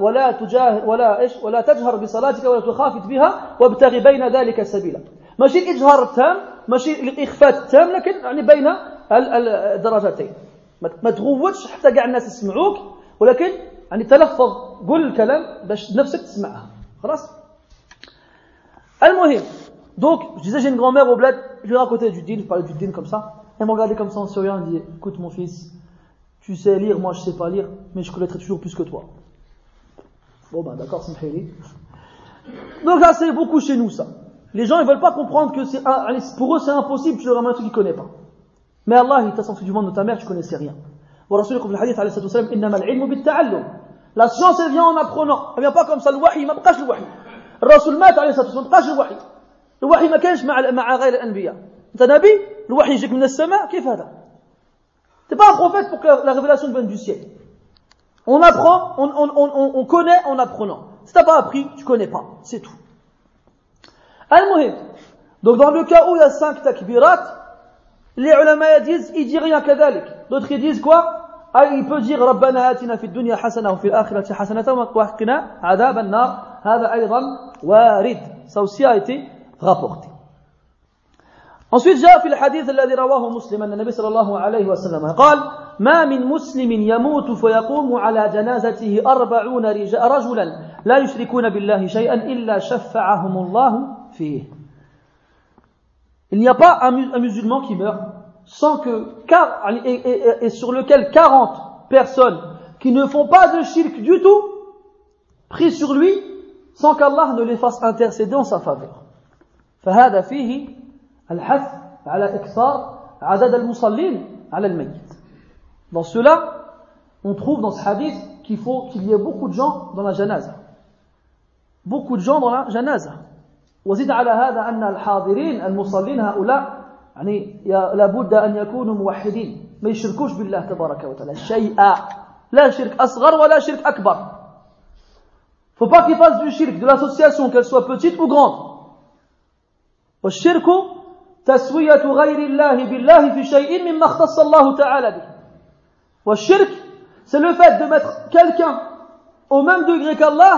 ولا تجاهر ولا إيش؟ ولا تجهر بصلاتك ولا تخافت بها وابتغي بين ذلك سبيلا. ماشي الإجهار التام ماشي الإخفاء التام لكن يعني بين الدرجتين ما تغوتش حتى كاع الناس يسمعوك ولكن يعني تلفظ قول الكلام باش نفسك تسمعها خلاص المهم donc je disais j'ai une grand-mère au bled je lui racontais du din je parlais du din comme ça elle me regardait comme ça en souriant elle me dit écoute mon fils tu sais lire moi je sais pas lire mais je connaîtrai toujours plus que toi bon ben d'accord c'est donc là c'est beaucoup chez nous ça les gens ils veulent pas comprendre que c'est pour eux c'est impossible tu leur ramènes un truc qu'ils connaissent pas mais Allah il t'a sorti du monde de ta mère tu connaissais rien ورسولكم في الحديث عليه الصلاه والسلام انما العلم بالتعلم La science, elle vient en apprenant. Elle vient pas comme ça. Le wahi, ما بقاش الوحي. الرسول مات عليه الصلاة والسلام ما بقاش الوحي. الوحي ما كانش مع مع غير الأنبياء. أنت نبي الوحي يجيك من السماء كيف هذا؟ T'es pas un prophète pour que la révélation vienne du ciel. On apprend, on, on, on, on connaît en apprenant. Si t'as pas appris, tu connais pas. C'est tout. Al-Muhim. Donc dans le cas où il y a cinq takbirat, les ulama disent, ils disent rien كذلك. D'autres ils disent quoi? أي il peut dire ربنا آتنا في الدنيا حسنة وفي الآخرة حسنة وقنا عذاب النار هذا أيضا وارد ça aussi a été rapporté. Ensuite جاء في الحديث الذي رواه مسلم أن النبي صلى الله عليه وسلم قال ما من مسلم يموت فيقوم على جنازته أربعون رجلا لا يشركون بالله شيئا إلا شفعهم الله فيه Il n'y a pas un, musulman qui meurt sans que, et, sur lequel 40 personnes qui ne font pas de shirk du tout, prient sur lui, sans qu'Allah ne les fasse intercéder en sa faveur. فهذا فيه الحث على إكثار عدد المصلين على الميت. Dans cela, on trouve dans ce hadith qu'il faut qu'il y ait beaucoup de gens dans la janaza. Beaucoup de gens dans la janaza. وزيد على هذا أن الحاضرين المصلين هؤلاء يعني لابد أن يكونوا موحدين ما يشركوش بالله تبارك وتعالى شيئا لا شرك أصغر ولا شرك أكبر Faut pas qu'ils fassent du shirk, de l'association, qu'elle soit petite ou grande. Au تسوية غير الله بالله في شيء مما اختص الله تعالى به. والشرك سي لو فات دو ميتر quelqu'un أو même دو qu'Allah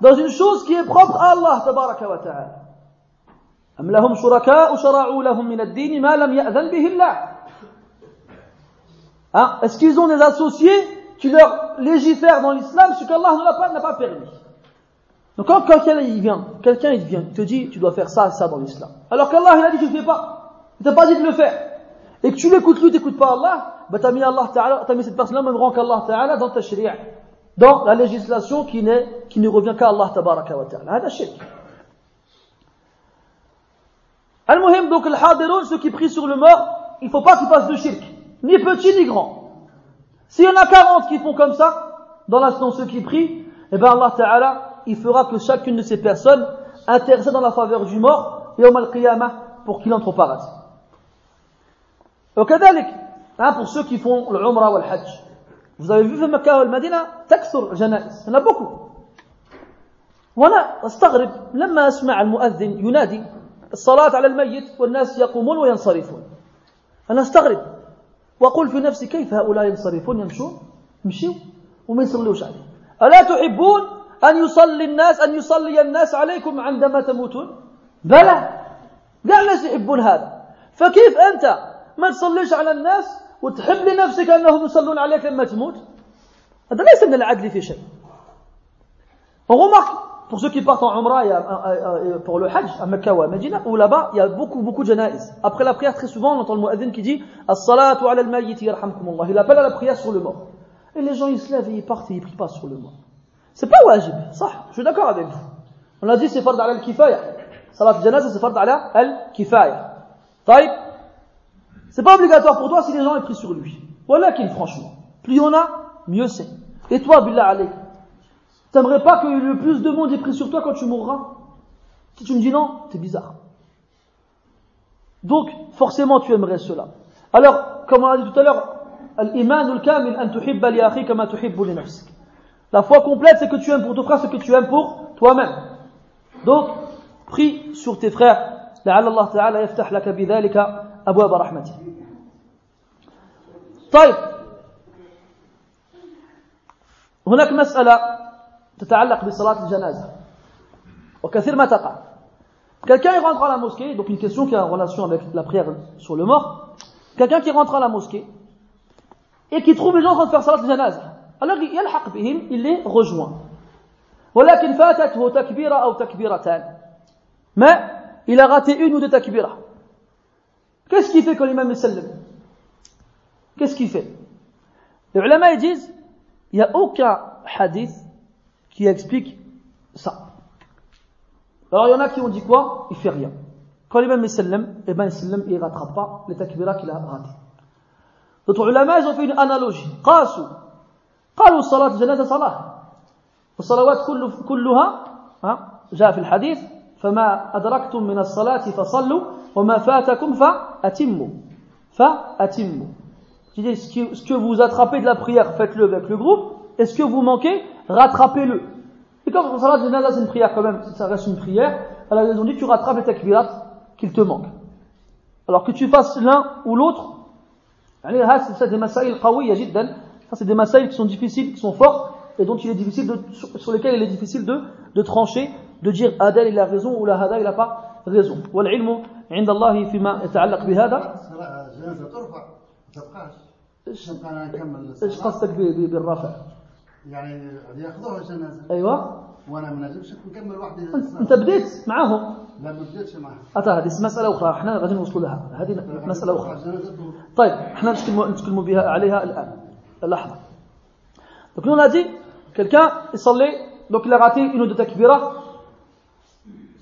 dans une chose qui est propre الله تبارك وتعالى. أم لهم شركاء شرعوا لهم من الدين ما لم يأذن به الله hein? Est-ce qu'ils ont des associés qui leur légifèrent dans l'islam ce qu'Allah n'a pas, pas permis Donc quand quelqu'un il vient, quelqu'un il vient, il te dit tu dois faire ça, ça dans l'islam. Alors qu'Allah il a dit tu ne fais pas. Il t'a pas dit de le faire. Et que tu l'écoutes lui, tu n'écoutes pas Allah, bah t'as mis Allah Ta'ala, t'as mis cette personne-là même rang qu'Allah Ta'ala dans ta sharia. Dans la législation qui, qui ne revient qu'à Allah Ta'ala. هذا shirk. Al-Muhim, donc le hadiroun, ceux qui prient sur le mort, il ne faut pas qu'ils fassent de shirk. Ni petit ni grand. S'il y en a 40 qui font comme ça, dans l'instant ceux qui prient, eh bien Allah Ta'ala, il fera que chacune de ces personnes intercède dans la faveur du mort et au mal pour qu'il entre au paradis. وكذلك hein, pour ceux qui font le umrah ou le hajj vous avez vu في مكة والمدينة تكثر الجنائز il y en a beaucoup وانا استغرب لما اسمع المؤذن ينادي الصلاة على الميت والناس يقومون وينصرفون. أنا استغرب وأقول في نفسي كيف هؤلاء ينصرفون يمشون؟ يمشوا وما يصلوش عليه. ألا تحبون أن يصلي الناس أن يصلي الناس عليكم عندما تموتون؟ بلى. قال الناس يحبون هذا. فكيف أنت ما تصليش على الناس وتحب لنفسك أنهم يصلون عليك لما تموت؟ هذا ليس من العدل في شيء. remarque, pour ceux qui partent en Umrah et pour le Hajj à Mecca ou à Medina, où là-bas, il y a beaucoup, beaucoup de janaïs. Après la prière, très souvent, on entend le muaddin qui dit As-salatu ala al-mayyit yarhamkumullah. Il appelle à la prière sur le mort. Et les gens, ils se lèvent et ils partent et ils prient pas sur le mort. C'est pas wajib, ça, je suis d'accord avec vous. On a dit c'est fard ala al-kifaya. Salat janaza c'est fard ala al-kifaya. Taïb. C'est pas obligatoire pour toi si les gens ont pris sur lui. Voilà qu'il franchement. Plus on a, mieux c'est. Et toi, billah alayk, t'aimerais pas que le plus de monde ait pris sur toi quand tu mourras Si tu me dis non, t'es bizarre. Donc, forcément, tu aimerais cela. Alors, comme on a dit tout à l'heure, al-iman al-kamil an tuhibba li akhi kama tuhibbu li nafsik. La foi complète, c'est que tu aimes pour ton frère ce que tu aimes pour toi-même. Donc, prie sur tes frères. لعل الله تعالى يفتح لك بذلك أبواب رحمته. طيب هناك مسألة تتعلق بصلاة الجنازة وكثير ما تقع quelqu'un rentre à la mosquée donc une question qui a en relation avec la prière sur le mort quelqu'un qui rentre à la mosquée et qui trouve les gens en train de faire salat al-janaza alors يلحق بهم il les rejoint ولكن فاتته تكبيرة أو تكبيرتان mais il a raté une ou deux takbira qu'est-ce qu'il fait quand l'imam est sallam qu'est-ce qu'il fait les ulama ils disent il n'y a aucun hadith qui explique ça alors il y en a qui ont dit quoi il fait rien quand l'imam est sallam eh ben sallam il rattrape pas les takbira qu'il a raté d'autres ulama ils ont fait une analogie قاسوا قالوا الصلاة الجنازة صلاة والصلوات كل كلها جاء في الحديث فما أدركتم من الصلاة فصلوا وما فاتكم فأتموا فأتموا ce que vous attrapez de la prière, faites-le avec le groupe. Et ce que vous manquez, rattrapez-le. Et comme le salat janaza c'est une prière quand même, ça reste une prière, alors ils ont dit tu rattrapes les takbirat qu'il te manque. Alors que tu fasses l'un ou l'autre, c'est des masaïl qawiyya jiddan, Ça, c'est des masaïs qui sont difficiles, qui sont forts, et dont il est difficile de, sur, sur, lesquels il est difficile de, de trancher, de dire Adel il a raison ou la Hada il n'a pas raison. والعلم عند الله فيما يتعلق بهذا ايش نبقى انا نكمل ايش الصلاة. قصدك ب- ب- بالرفع يعني ياخذوها جنازه أيوه. وأنا ما نجمش نكمل وحدي أنت بديت معاهم. لا ما بديتش معاهم. آه هذه مسألة أخرى. إحنا غادي نوصلوا لها. هذه مسألة أخرى. طيب إحنا نتكلموا نتكلموا بها عليها الآن. لحظة. دونك لو نادي quelqu'un يصلي دونك لا غاتي une ou deux takbira.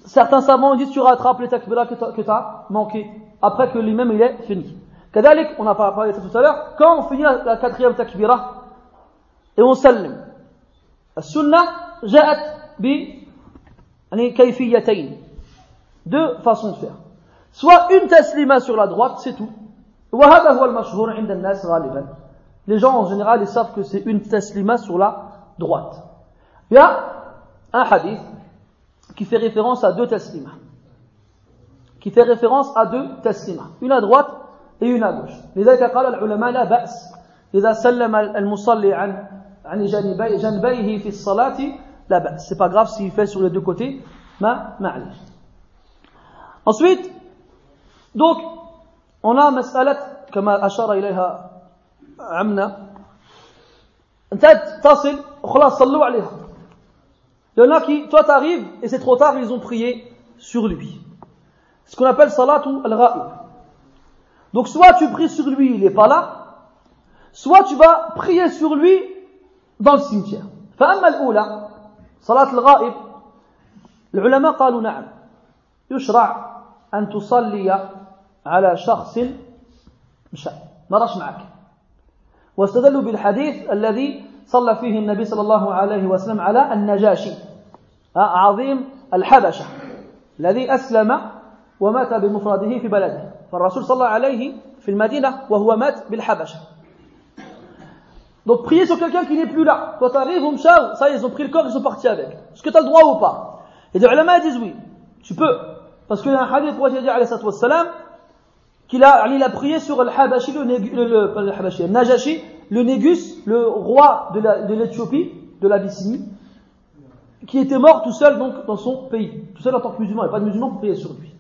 Certains savants disent tu rattrapes les takbira que tu as manqué. Après que lui-même il est fini. كذلك on a parlé tout à l'heure. Quand on finit la quatrième takbira et on سلم السنة جاءت ب يعني كيفيتين deux façons de faire soit une taslima sur la droite c'est tout وهذا هو المشهور عند الناس غالبا les gens en général ils savent que c'est une taslima sur la droite il y a un hadith qui fait référence à deux taslimas qui fait référence à deux taslimas une à droite et une à gauche لذلك قال العلماء لا بأس إذا سلم المصلي عن عن جانبي جنبيه في الصلاة لا بأس c'est pas grave s'il fait sur les deux côtés ما معلش ensuite donc on a مسألة كما أشار إليها عمنا أنت تصل وخلاص صلوا عليها Il y en a qui, toi t'arrives et c'est trop tard, ils ont prié sur lui. Ce qu'on appelle salatu al-ra'ib. Donc soit tu pries sur lui, il n'est pas là, soit tu vas prier sur lui dans le cimetière. فأما الأولى صلاة الغائب العلماء قالوا نعم يشرع أن تصلي على شخص مشى ما راش معك. واستدلوا بالحديث الذي صلى فيه النبي صلى الله عليه وسلم على النجاشي. عظيم الحبشة الذي أسلم ومات بمفرده في بلده. فالرسول صلى عليه في المدينة وهو مات بالحبشة. Donc prier sur quelqu'un qui n'est plus là. Toi t'arrives, Mshao, ça ils ont pris le corps, ils sont partis avec. Est-ce que tu as le droit ou pas Et les ulama disent oui. Tu peux. Parce qu'il y a un hadith pour dire alayhi salatu wassalam, qu'il a, il a prié sur le Habashi, le, Négu- le, le, pas le Habashi, le Najashi, le Négus, le roi de la- de l'Éthiopie, de l'Abyssinie, qui était mort tout seul donc dans son pays, tout seul en tant que musulman, il n'y a pas de musulman pour prier sur lui.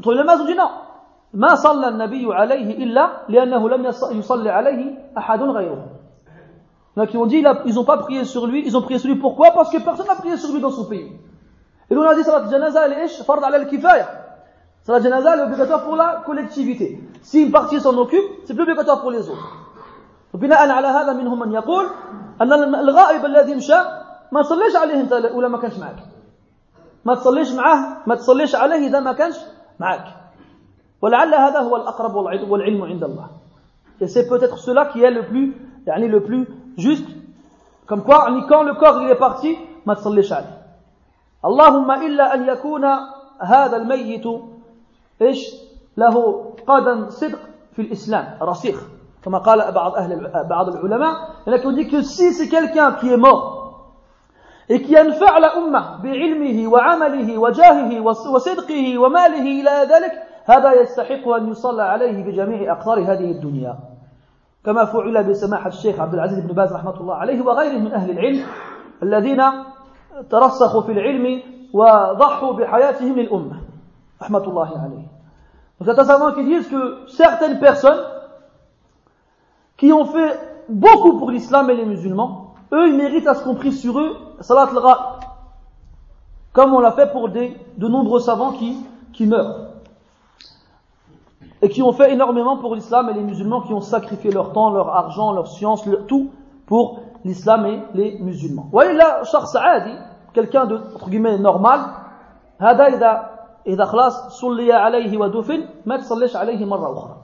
Donc les ulama ont dit non. ما صلى النبي عليه إلا لأنه لم يص- يصلي عليه أحد غيره. Donc ils ont dit, il a- ils n'ont pas prié sur lui, ils ont prié sur lui pourquoi Parce que personne n'a prié sur lui dans son pays. Et nous on a dit salat janaza elle est ish, fard ala al-kifaya. Salat janaza elle est obligatoire pour la collectivité. Si une partie s'en occupe, c'est plus obligatoire pour les autres. وبناء على هذا منهم من يقول أن الغائب الذي مشى ما تصليش عليه أنت ولا ما كانش معك. ما تصليش معاه ما تصليش عليه إذا ما كانش معك. ولعل هذا هو الأقرب والعلم والعلم عند الله. Et c'est peut-être cela qui est le plus, يعني le plus juste. Comme quoi, quand le corps il est parti, ما تصليش عليه. اللهم إلا أن يكون هذا الميت إيش له قدم صدق في الإسلام رسيخ كما قال بعض أهل بعض العلماء لكن dit que si c'est quelqu'un qui est mort et qui ينفع الأمة بعلمه وعمله وجاهه وصدقه وماله إلى ذلك هذا يستحق أن يصلى عليه بجميع أقطار هذه الدنيا كما فعل بسماحة الشيخ عبد العزيز بن باز رحمة الله عليه وغيره من أهل العلم الذين ترسخوا في العلم وضحوا بحياتهم للأمة رحمة الله عليه Donc c'est un savant qui disent que certaines personnes qui ont fait beaucoup pour l'islam et les musulmans, eux ils méritent à ce qu'on prie sur eux salat al comme on l'a fait pour des, de nombreux savants qui, qui meurent et qui ont fait énormément pour l'islam et les musulmans qui ont sacrifié leur temps, leur argent, leur science, leur, tout pour l'islam et les musulmans. Vous voyez là, شخص عادي, quelqu'un de, entre guillemets, normal, هذا إذا إذا خلاص صلي عليه ودفن ما تصليش عليه مرة أخرى.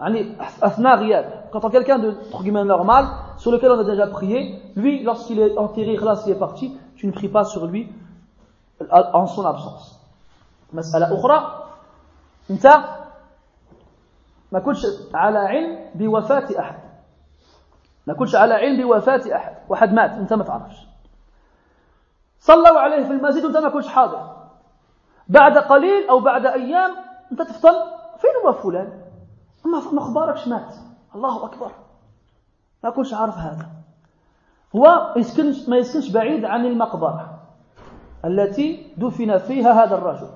يعني أثناء غيابه. Quand on a quelqu'un de, entre guillemets, normal, sur lequel on a déjà prié, lui, lorsqu'il est enterré, خلاص, il est parti, tu ne pries pas sur lui en son absence. مسألة أخرى أنت ما كنتش على علم بوفاة أحد. ما كنتش على علم بوفاة أحد. واحد مات أنت ما تعرفش. صلوا عليه في المسجد وأنت ما كنتش حاضر. بعد قليل أو بعد أيام أنت تفضل فين هو فلان؟ ما أخباركش مات؟ الله أكبر. ما كنتش عارف هذا. هو يسكنش ما يسكنش بعيد عن المقبرة التي دفن فيها هذا الرجل.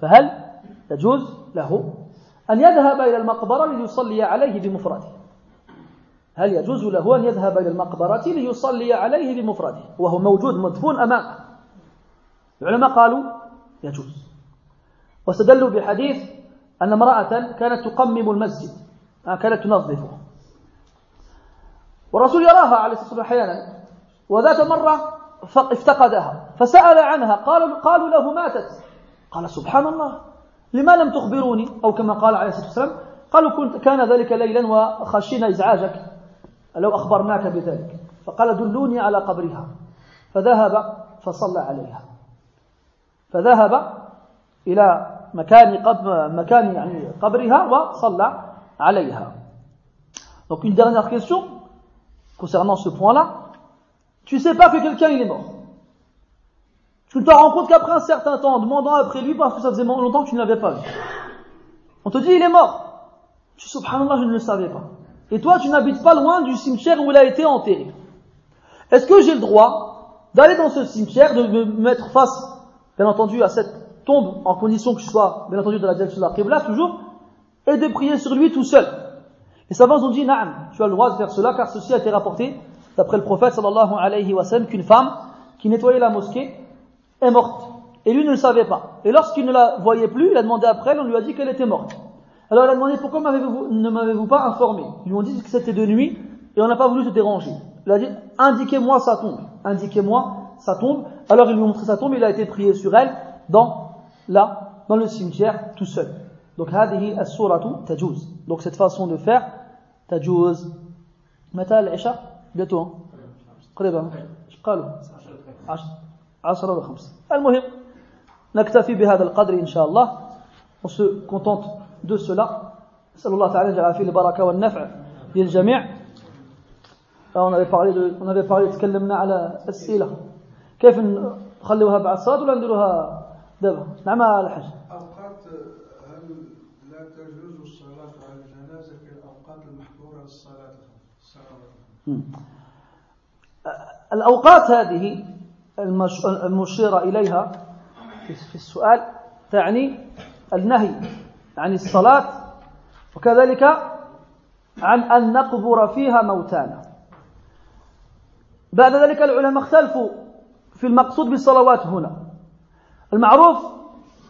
فهل يجوز له أن يذهب إلى المقبرة ليصلي عليه بمفرده. هل يجوز له أن يذهب إلى المقبرة ليصلي عليه بمفرده؟ وهو موجود مدفون أمامه العلماء قالوا يجوز. واستدلوا بحديث أن امرأة كانت تقمم المسجد آه، كانت تنظفه. والرسول يراها عليه الصلاة والسلام أحيانا وذات مرة افتقدها فسأل عنها قالوا, قالوا له ماتت. قال سبحان الله. لما لم تخبروني أو كما قال عليه الصلاة والسلام قالوا كنت كان ذلك ليلا وخشينا إزعاجك لو أخبرناك بذلك فقال دلوني على قبرها فذهب فصلى عليها فذهب إلى مكان مكان يعني قبرها وصلى عليها Donc une dernière question concernant ce point-là. Tu sais pas que quelqu'un il est mort. Tu ne te rends compte qu'après un certain temps, en demandant après lui, parce que ça faisait longtemps que tu ne l'avais pas vu. On te dit il est mort. Tu subhanallah, je ne le savais pas. Et toi, tu n'habites pas loin du cimetière où il a été enterré. Est-ce que j'ai le droit d'aller dans ce cimetière, de me mettre face, bien entendu, à cette tombe, en condition que je sois, bien entendu, dans la direction de la Qibla, toujours, et de prier sur lui tout seul? Les savants ont dit, naam, tu as le droit de faire cela, car ceci a été rapporté, d'après le prophète sallallahu alayhi wa sallam, qu'une femme qui nettoyait la mosquée est morte. Et lui ne le savait pas. Et lorsqu'il ne la voyait plus, il a demandé après elle, on lui a dit qu'elle était morte. Alors il a demandé pourquoi ne m'avez-vous pas informé Ils lui ont dit que c'était de nuit et on n'a pas voulu se déranger. Il a dit indiquez-moi sa tombe, indiquez-moi sa tombe. Alors il lui a montré sa tombe, il a été prié sur elle dans là, dans le cimetière tout seul. Donc هذه السورة تجوز. Donc cette façon de faire تجوز. متى العشاء؟ bientôt. قريبا. ايش قالوا؟ 10 و 5. المهم نكتفي بهذا القدر إن شاء الله. On se contente de cela. الله تعالى يجعل فيه البركة والنفع للجميع. On avait parlé de on avait parlé تكلمنا على أسئلة. كيف نخلوها بعد الصلاة ولا نديروها دابا؟ نعم الحاج. أوقات هل لا تجوز الصلاة على الجنازة في الأوقات المحظورة للصلاة الأوقات هذه المشير إليها في السؤال تعني النهي عن الصلاة وكذلك عن أن نقبر فيها موتانا. بعد ذلك العلماء اختلفوا في المقصود بالصلوات هنا. المعروف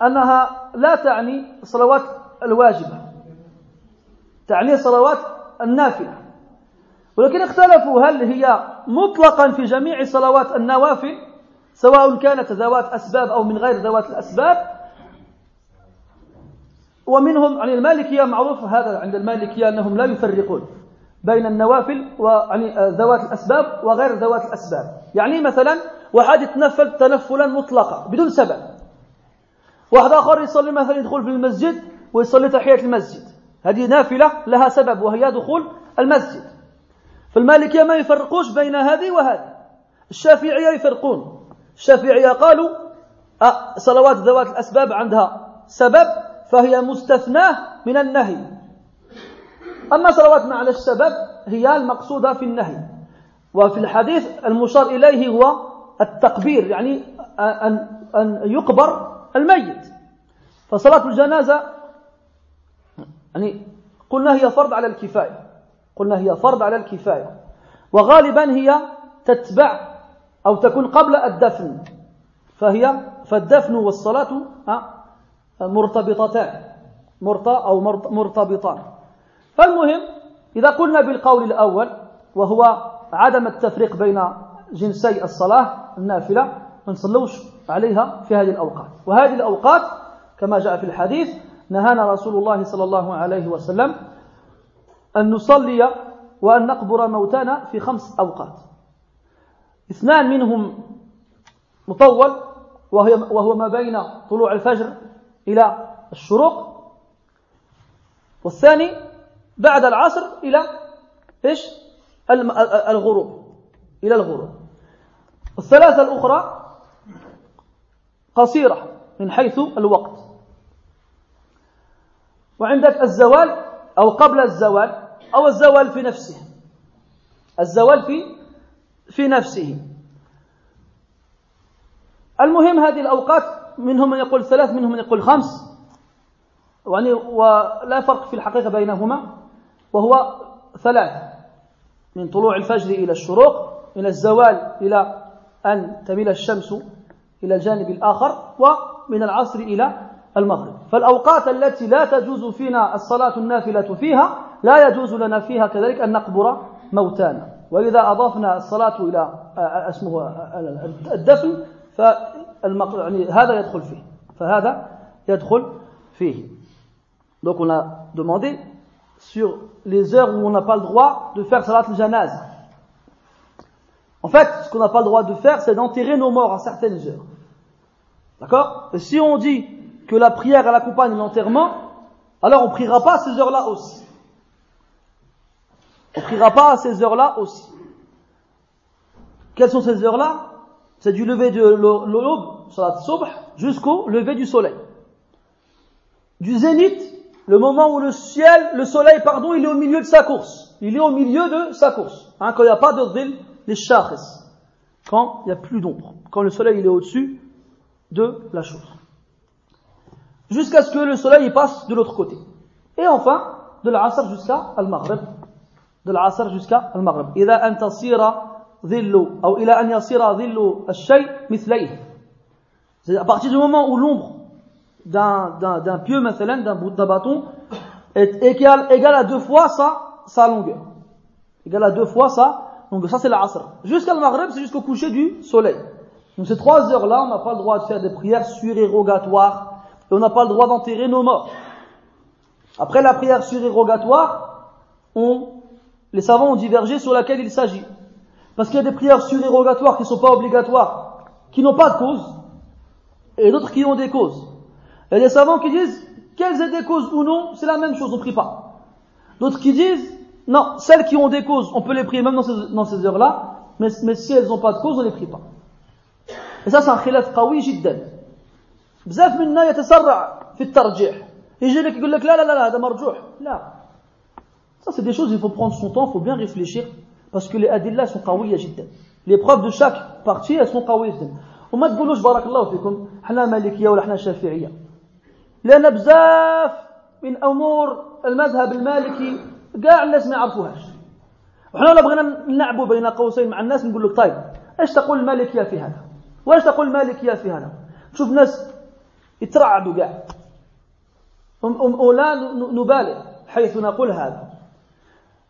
أنها لا تعني الصلوات الواجبة تعني صلوات النافلة. ولكن اختلفوا هل هي مطلقا في جميع صلوات النوافل سواء كانت ذوات أسباب أو من غير ذوات الأسباب ومنهم عن المالكية معروف هذا عند المالكية أنهم لا يفرقون بين النوافل ويعني ذوات الأسباب وغير ذوات الأسباب. يعني مثلا واحد يتنفل تنفلا مطلقا بدون سبب. واحد آخر يصلي مثلا يدخل في المسجد ويصلي تحية المسجد. هذه نافلة لها سبب وهي دخول المسجد. فالمالكية ما يفرقوش بين هذه وهذه. الشافعية يفرقون. الشافعية قالوا أه صلوات ذوات الأسباب عندها سبب فهي مستثناة من النهي. أما صلوات مع السبب هي المقصودة في النهي. وفي الحديث المشار إليه هو التقبير يعني أن, أن يقبر الميت. فصلاة الجنازة يعني قلنا هي فرض على الكفاية. قلنا هي فرض على الكفاية. وغالبا هي تتبع أو تكون قبل الدفن. فهي فالدفن والصلاة مرتبطتان. أو مرتبطان. فالمهم إذا قلنا بالقول الأول وهو عدم التفريق بين جنسي الصلاة النافلة ما نصلوش عليها في هذه الأوقات. وهذه الأوقات كما جاء في الحديث نهانا رسول الله صلى الله عليه وسلم أن نصلي وأن نقبر موتانا في خمس أوقات. اثنان منهم مطول وهو ما بين طلوع الفجر إلى الشروق والثاني بعد العصر إلى إيش؟ الغروب إلى الغروب. والثلاثة الأخرى قصيرة من حيث الوقت. وعندك الزوال أو قبل الزوال أو الزوال في نفسه. الزوال في في نفسه. المهم هذه الأوقات منهم من يقول ثلاث منهم من يقول خمس. يعني ولا فرق في الحقيقة بينهما وهو ثلاث. من طلوع الفجر إلى الشروق من الزوال إلى أن تميل الشمس إلى الجانب الآخر ومن العصر إلى المغرب. فالأوقات التي لا تجوز فينا الصلاة النافلة فيها لا يجوز لنا فيها كذلك أن نقبر موتانا. وإذا أضفنا الصلاة إلى اسمه الدفن يعني هذا يدخل فيه فهذا يدخل فيه Donc on a demandé sur les heures où on n'a pas le droit de faire salat al-janaz. En fait, ce qu'on n'a pas le droit de faire, c'est d'enterrer nos morts à certaines heures. D'accord Et si on dit que la prière elle accompagne l'enterrement, alors on priera pas à ces heures-là aussi. On priera pas à ces heures-là aussi. Quelles sont ces heures-là? C'est du lever de l'aube, salat subh, jusqu'au lever du soleil. Du zénith, le moment où le ciel, le soleil, pardon, il est au milieu de sa course. Il est au milieu de sa course. Hein, quand il n'y a pas de dhil, les shahs. Quand il n'y a plus d'ombre. Quand le soleil il est au-dessus de la chose. Jusqu'à ce que le soleil passe de l'autre côté. Et enfin, de l'asr jusqu'à al-maghrib De l'asr jusqu'à al-maghrib. إذا أن تصير ظل أو إلى أن يصير ظل الشيء مثليه. C'est à partir du moment où l'ombre d'un pieu, d'un bout d'un bâton, est égal, égal à deux fois sa, sa longueur. Égal à deux fois sa longueur. Ça, c'est l'asr. Jusqu'à le maghreb, c'est jusqu'au coucher du soleil. Donc ces trois heures-là, on n'a pas le droit de faire des prières surérogatoires. Et on n'a pas le droit d'enterrer nos morts. Après la prière surérogatoire, on, les savants ont divergé sur laquelle il s'agit. Parce qu'il y a des prières surérogatoires qui ne sont pas obligatoires, qui n'ont pas de cause, et d'autres qui ont des causes. Il y a des savants qui disent, qu'elles aient des causes ou non, c'est la même chose, on ne prie pas. D'autres qui disent, non, celles qui ont des causes, on peut les prier même dans ces, dans ces heures-là, mais, mais, si elles n'ont pas de cause, on ne les prie pas. Et ça, c'est un khilaf qawi jiddan. بزاف منا يتسرع في الترجيح يجي لك يقول لك لا لا لا هذا مرجوح لا ça c'est des choses il faut prendre son temps il faut bien réfléchir. Parce que les adillas sont قوية جدا les preuves de chaque partie elles sont جدا وما تقولوش بارك الله فيكم حنا مالكية ولا حنا شافعية لأن بزاف من أمور المذهب المالكي كاع الناس ما يعرفوهاش وحنا لو بغينا نلعبوا بين قوسين مع الناس نقول لك طيب إيش تقول المالكيه في هذا؟ وايش تقول المالكيه في هذا؟ شوف ناس يترعدوا كاع ولا نبالغ حيث نقول هذا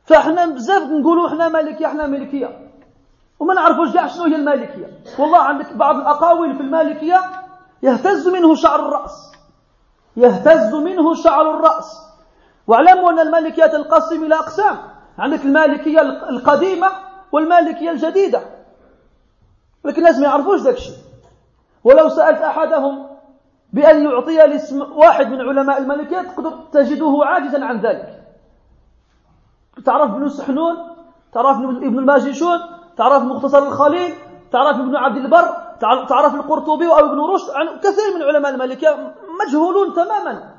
فاحنا بزاف نقولوا إحنا مالكية إحنا مالكيه وما نعرفوش كاع شنو هي المالكية. والله عندك بعض الأقاويل في المالكية يهتز منه شعر الرأس. يهتز منه شعر الرأس. واعلموا أن المالكية تنقسم إلى أقسام. عندك المالكية القديمة والمالكية الجديدة. لكن الناس ما يعرفوش ذاك الشيء. ولو سألت أحدهم بأن يعطي الاسم واحد من علماء المالكية تقدر تجده عاجزا عن ذلك. تعرف ابن سحنون؟ تعرف ابن الماجشون تعرف مختصر الخليل؟ تعرف ابن عبد البر؟ تعرف القرطبي أو ابن رشد؟ عن كثير من علماء المالكية مجهولون تماما.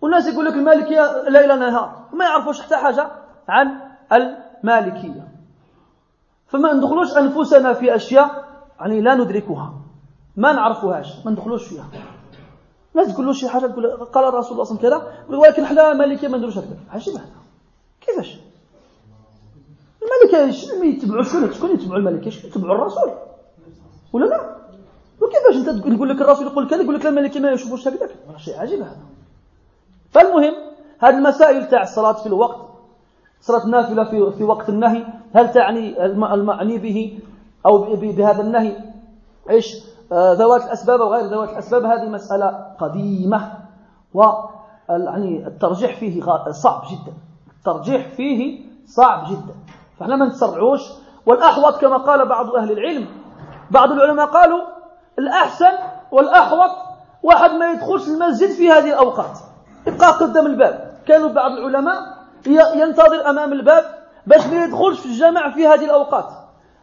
والناس يقول لك المالكية ليل نهار. ما يعرفوش حتى حاجة عن المالكية. فما ندخلوش أنفسنا في أشياء يعني لا ندركها. ما نعرفوهاش ما ندخلوش فيها. الناس تقول له شي حاجة تقول قال الرسول صلى الله عليه وسلم كذا ولكن حنا مالكية ما نديروش هكذا. عجيب. هذا كيفاش؟ الملكة يتبعوا شكون شكون يتبعوا الملكة؟ يتبعوا الرسول؟ ولا لا؟ وكيفاش أنت نقول لك الرسول يقول كذا يقول لك الملكي ما يشوفوش هكذاك؟ شيء عجيب هذا. فالمهم هذه المسائل تاع الصلاة في الوقت صلاة النافلة في في وقت النهي هل تعني المعني به أو بهذا النهي؟ إيش؟ آه، ذوات الأسباب أو غير ذوات الأسباب؟ هذه مسألة قديمة و يعني الترجيح فيه صعب جدا. الترجيح فيه صعب جدا. فاحنا ما نتسرعوش والأحوط كما قال بعض أهل العلم بعض العلماء قالوا الأحسن والأحوط واحد ما يدخلش المسجد في هذه الأوقات. يبقى قدام الباب. كانوا بعض العلماء ينتظر أمام الباب باش ما يدخلش في الجامع في هذه الأوقات.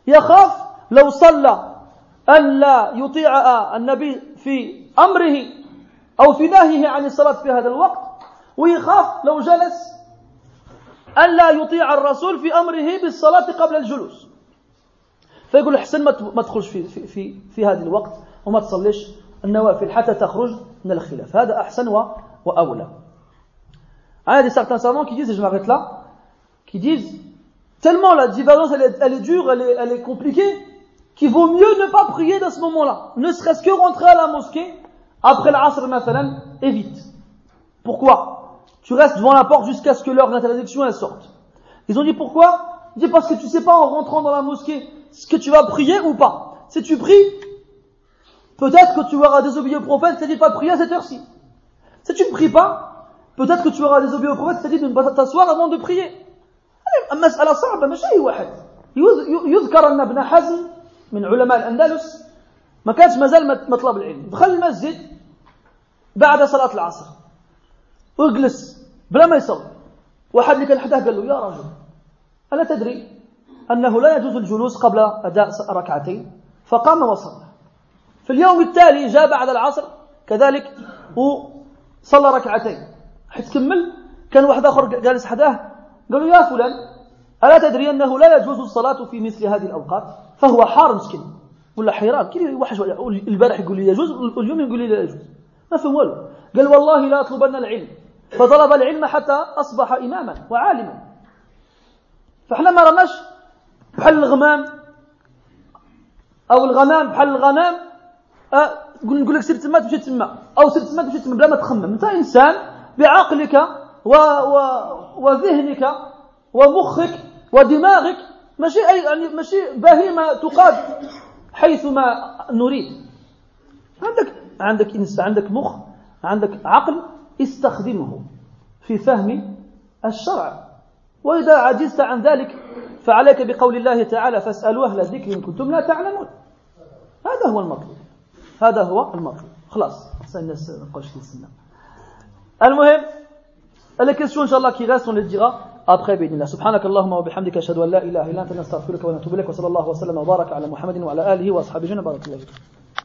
يخاف لو صلى أن لا يطيع النبي في أمره أو في نهيه عن الصلاة في هذا الوقت ويخاف لو جلس أن لا يطيع الرسول في أمره بالصلاة قبل الجلوس فيقول احسن ما تخرج في, في, في, في هذا الوقت وما تصليش النوافل حتى تخرج من الخلاف هذا أحسن وأولى. Il y a des certains savants qui disent, et je m'arrête là, qui disent tellement la divergence elle est, elle est dure, elle est, elle est compliquée, qu'il vaut mieux ne pas prier dans ce moment-là. Ne serait-ce que rentrer à la mosquée après l'asr, et vite. Pourquoi Tu restes devant la porte jusqu'à ce que l'heure d'interdiction elle sorte. Ils ont dit pourquoi Ils dit parce que tu sais pas en rentrant dans la mosquée ce que tu vas prier ou pas. Si tu pries, peut-être que tu auras désobéi au prophète, c'est-à-dire pas prier à cette heure-ci. Si tu ne pries pas, peut-être que tu auras désobéi au prophète, c'est-à-dire de ne pas t'asseoir avant de prier. المسألة صعبة مش أي واحد يذكر أن ابن حزم من علماء الأندلس ما كانش مازال مطلب العلم دخل المسجد بعد صلاة العصر واجلس بلا ما يصلي. واحد اللي كان حداه قال له يا رجل ألا تدري أنه لا يجوز الجلوس قبل أداء ركعتين؟ فقام وصلى. في اليوم التالي جاء بعد العصر كذلك وصلى ركعتين. حتكمل كان واحد آخر جالس حداه قال له يا فلان ألا تدري أنه لا يجوز الصلاة في مثل هذه الأوقات؟ فهو حار مسكين. ولا حيران كي واحد البارح يقول لي يجوز واليوم يقول لي لا يجوز. ما فهم والو. قال والله لا أطلبن العلم. فطلب العلم حتى أصبح إماما وعالما. فإحنا ما رماش بحال الغمام أو الغمام بحال الغنام أه نقول لك سير تما تمشي تما أو سير تما تمشي تما بلا ما تخمم. أنت إنسان بعقلك و... و... وذهنك ومخك ودماغك ماشي اي يعني ماشي بهيمة تقاد حيثما نريد. عندك عندك انسان عندك مخ عندك عقل استخدمه في فهم الشرع. وإذا عجزت عن ذلك فعليك بقول الله تعالى فاسألوا أهل الذكر إن كنتم لا تعلمون. هذا هو المطلوب. هذا هو المطلوب. خلاص الناس المهم la question inchallah qui reste on les dira après الله سبحانك اللهم وبحمدك أشهد أن لا إله إلا أنت نستغفرك ونتوب إليك وصلى الله وسلم وبارك على محمد وعلى آله وأصحابه بارك الله فيك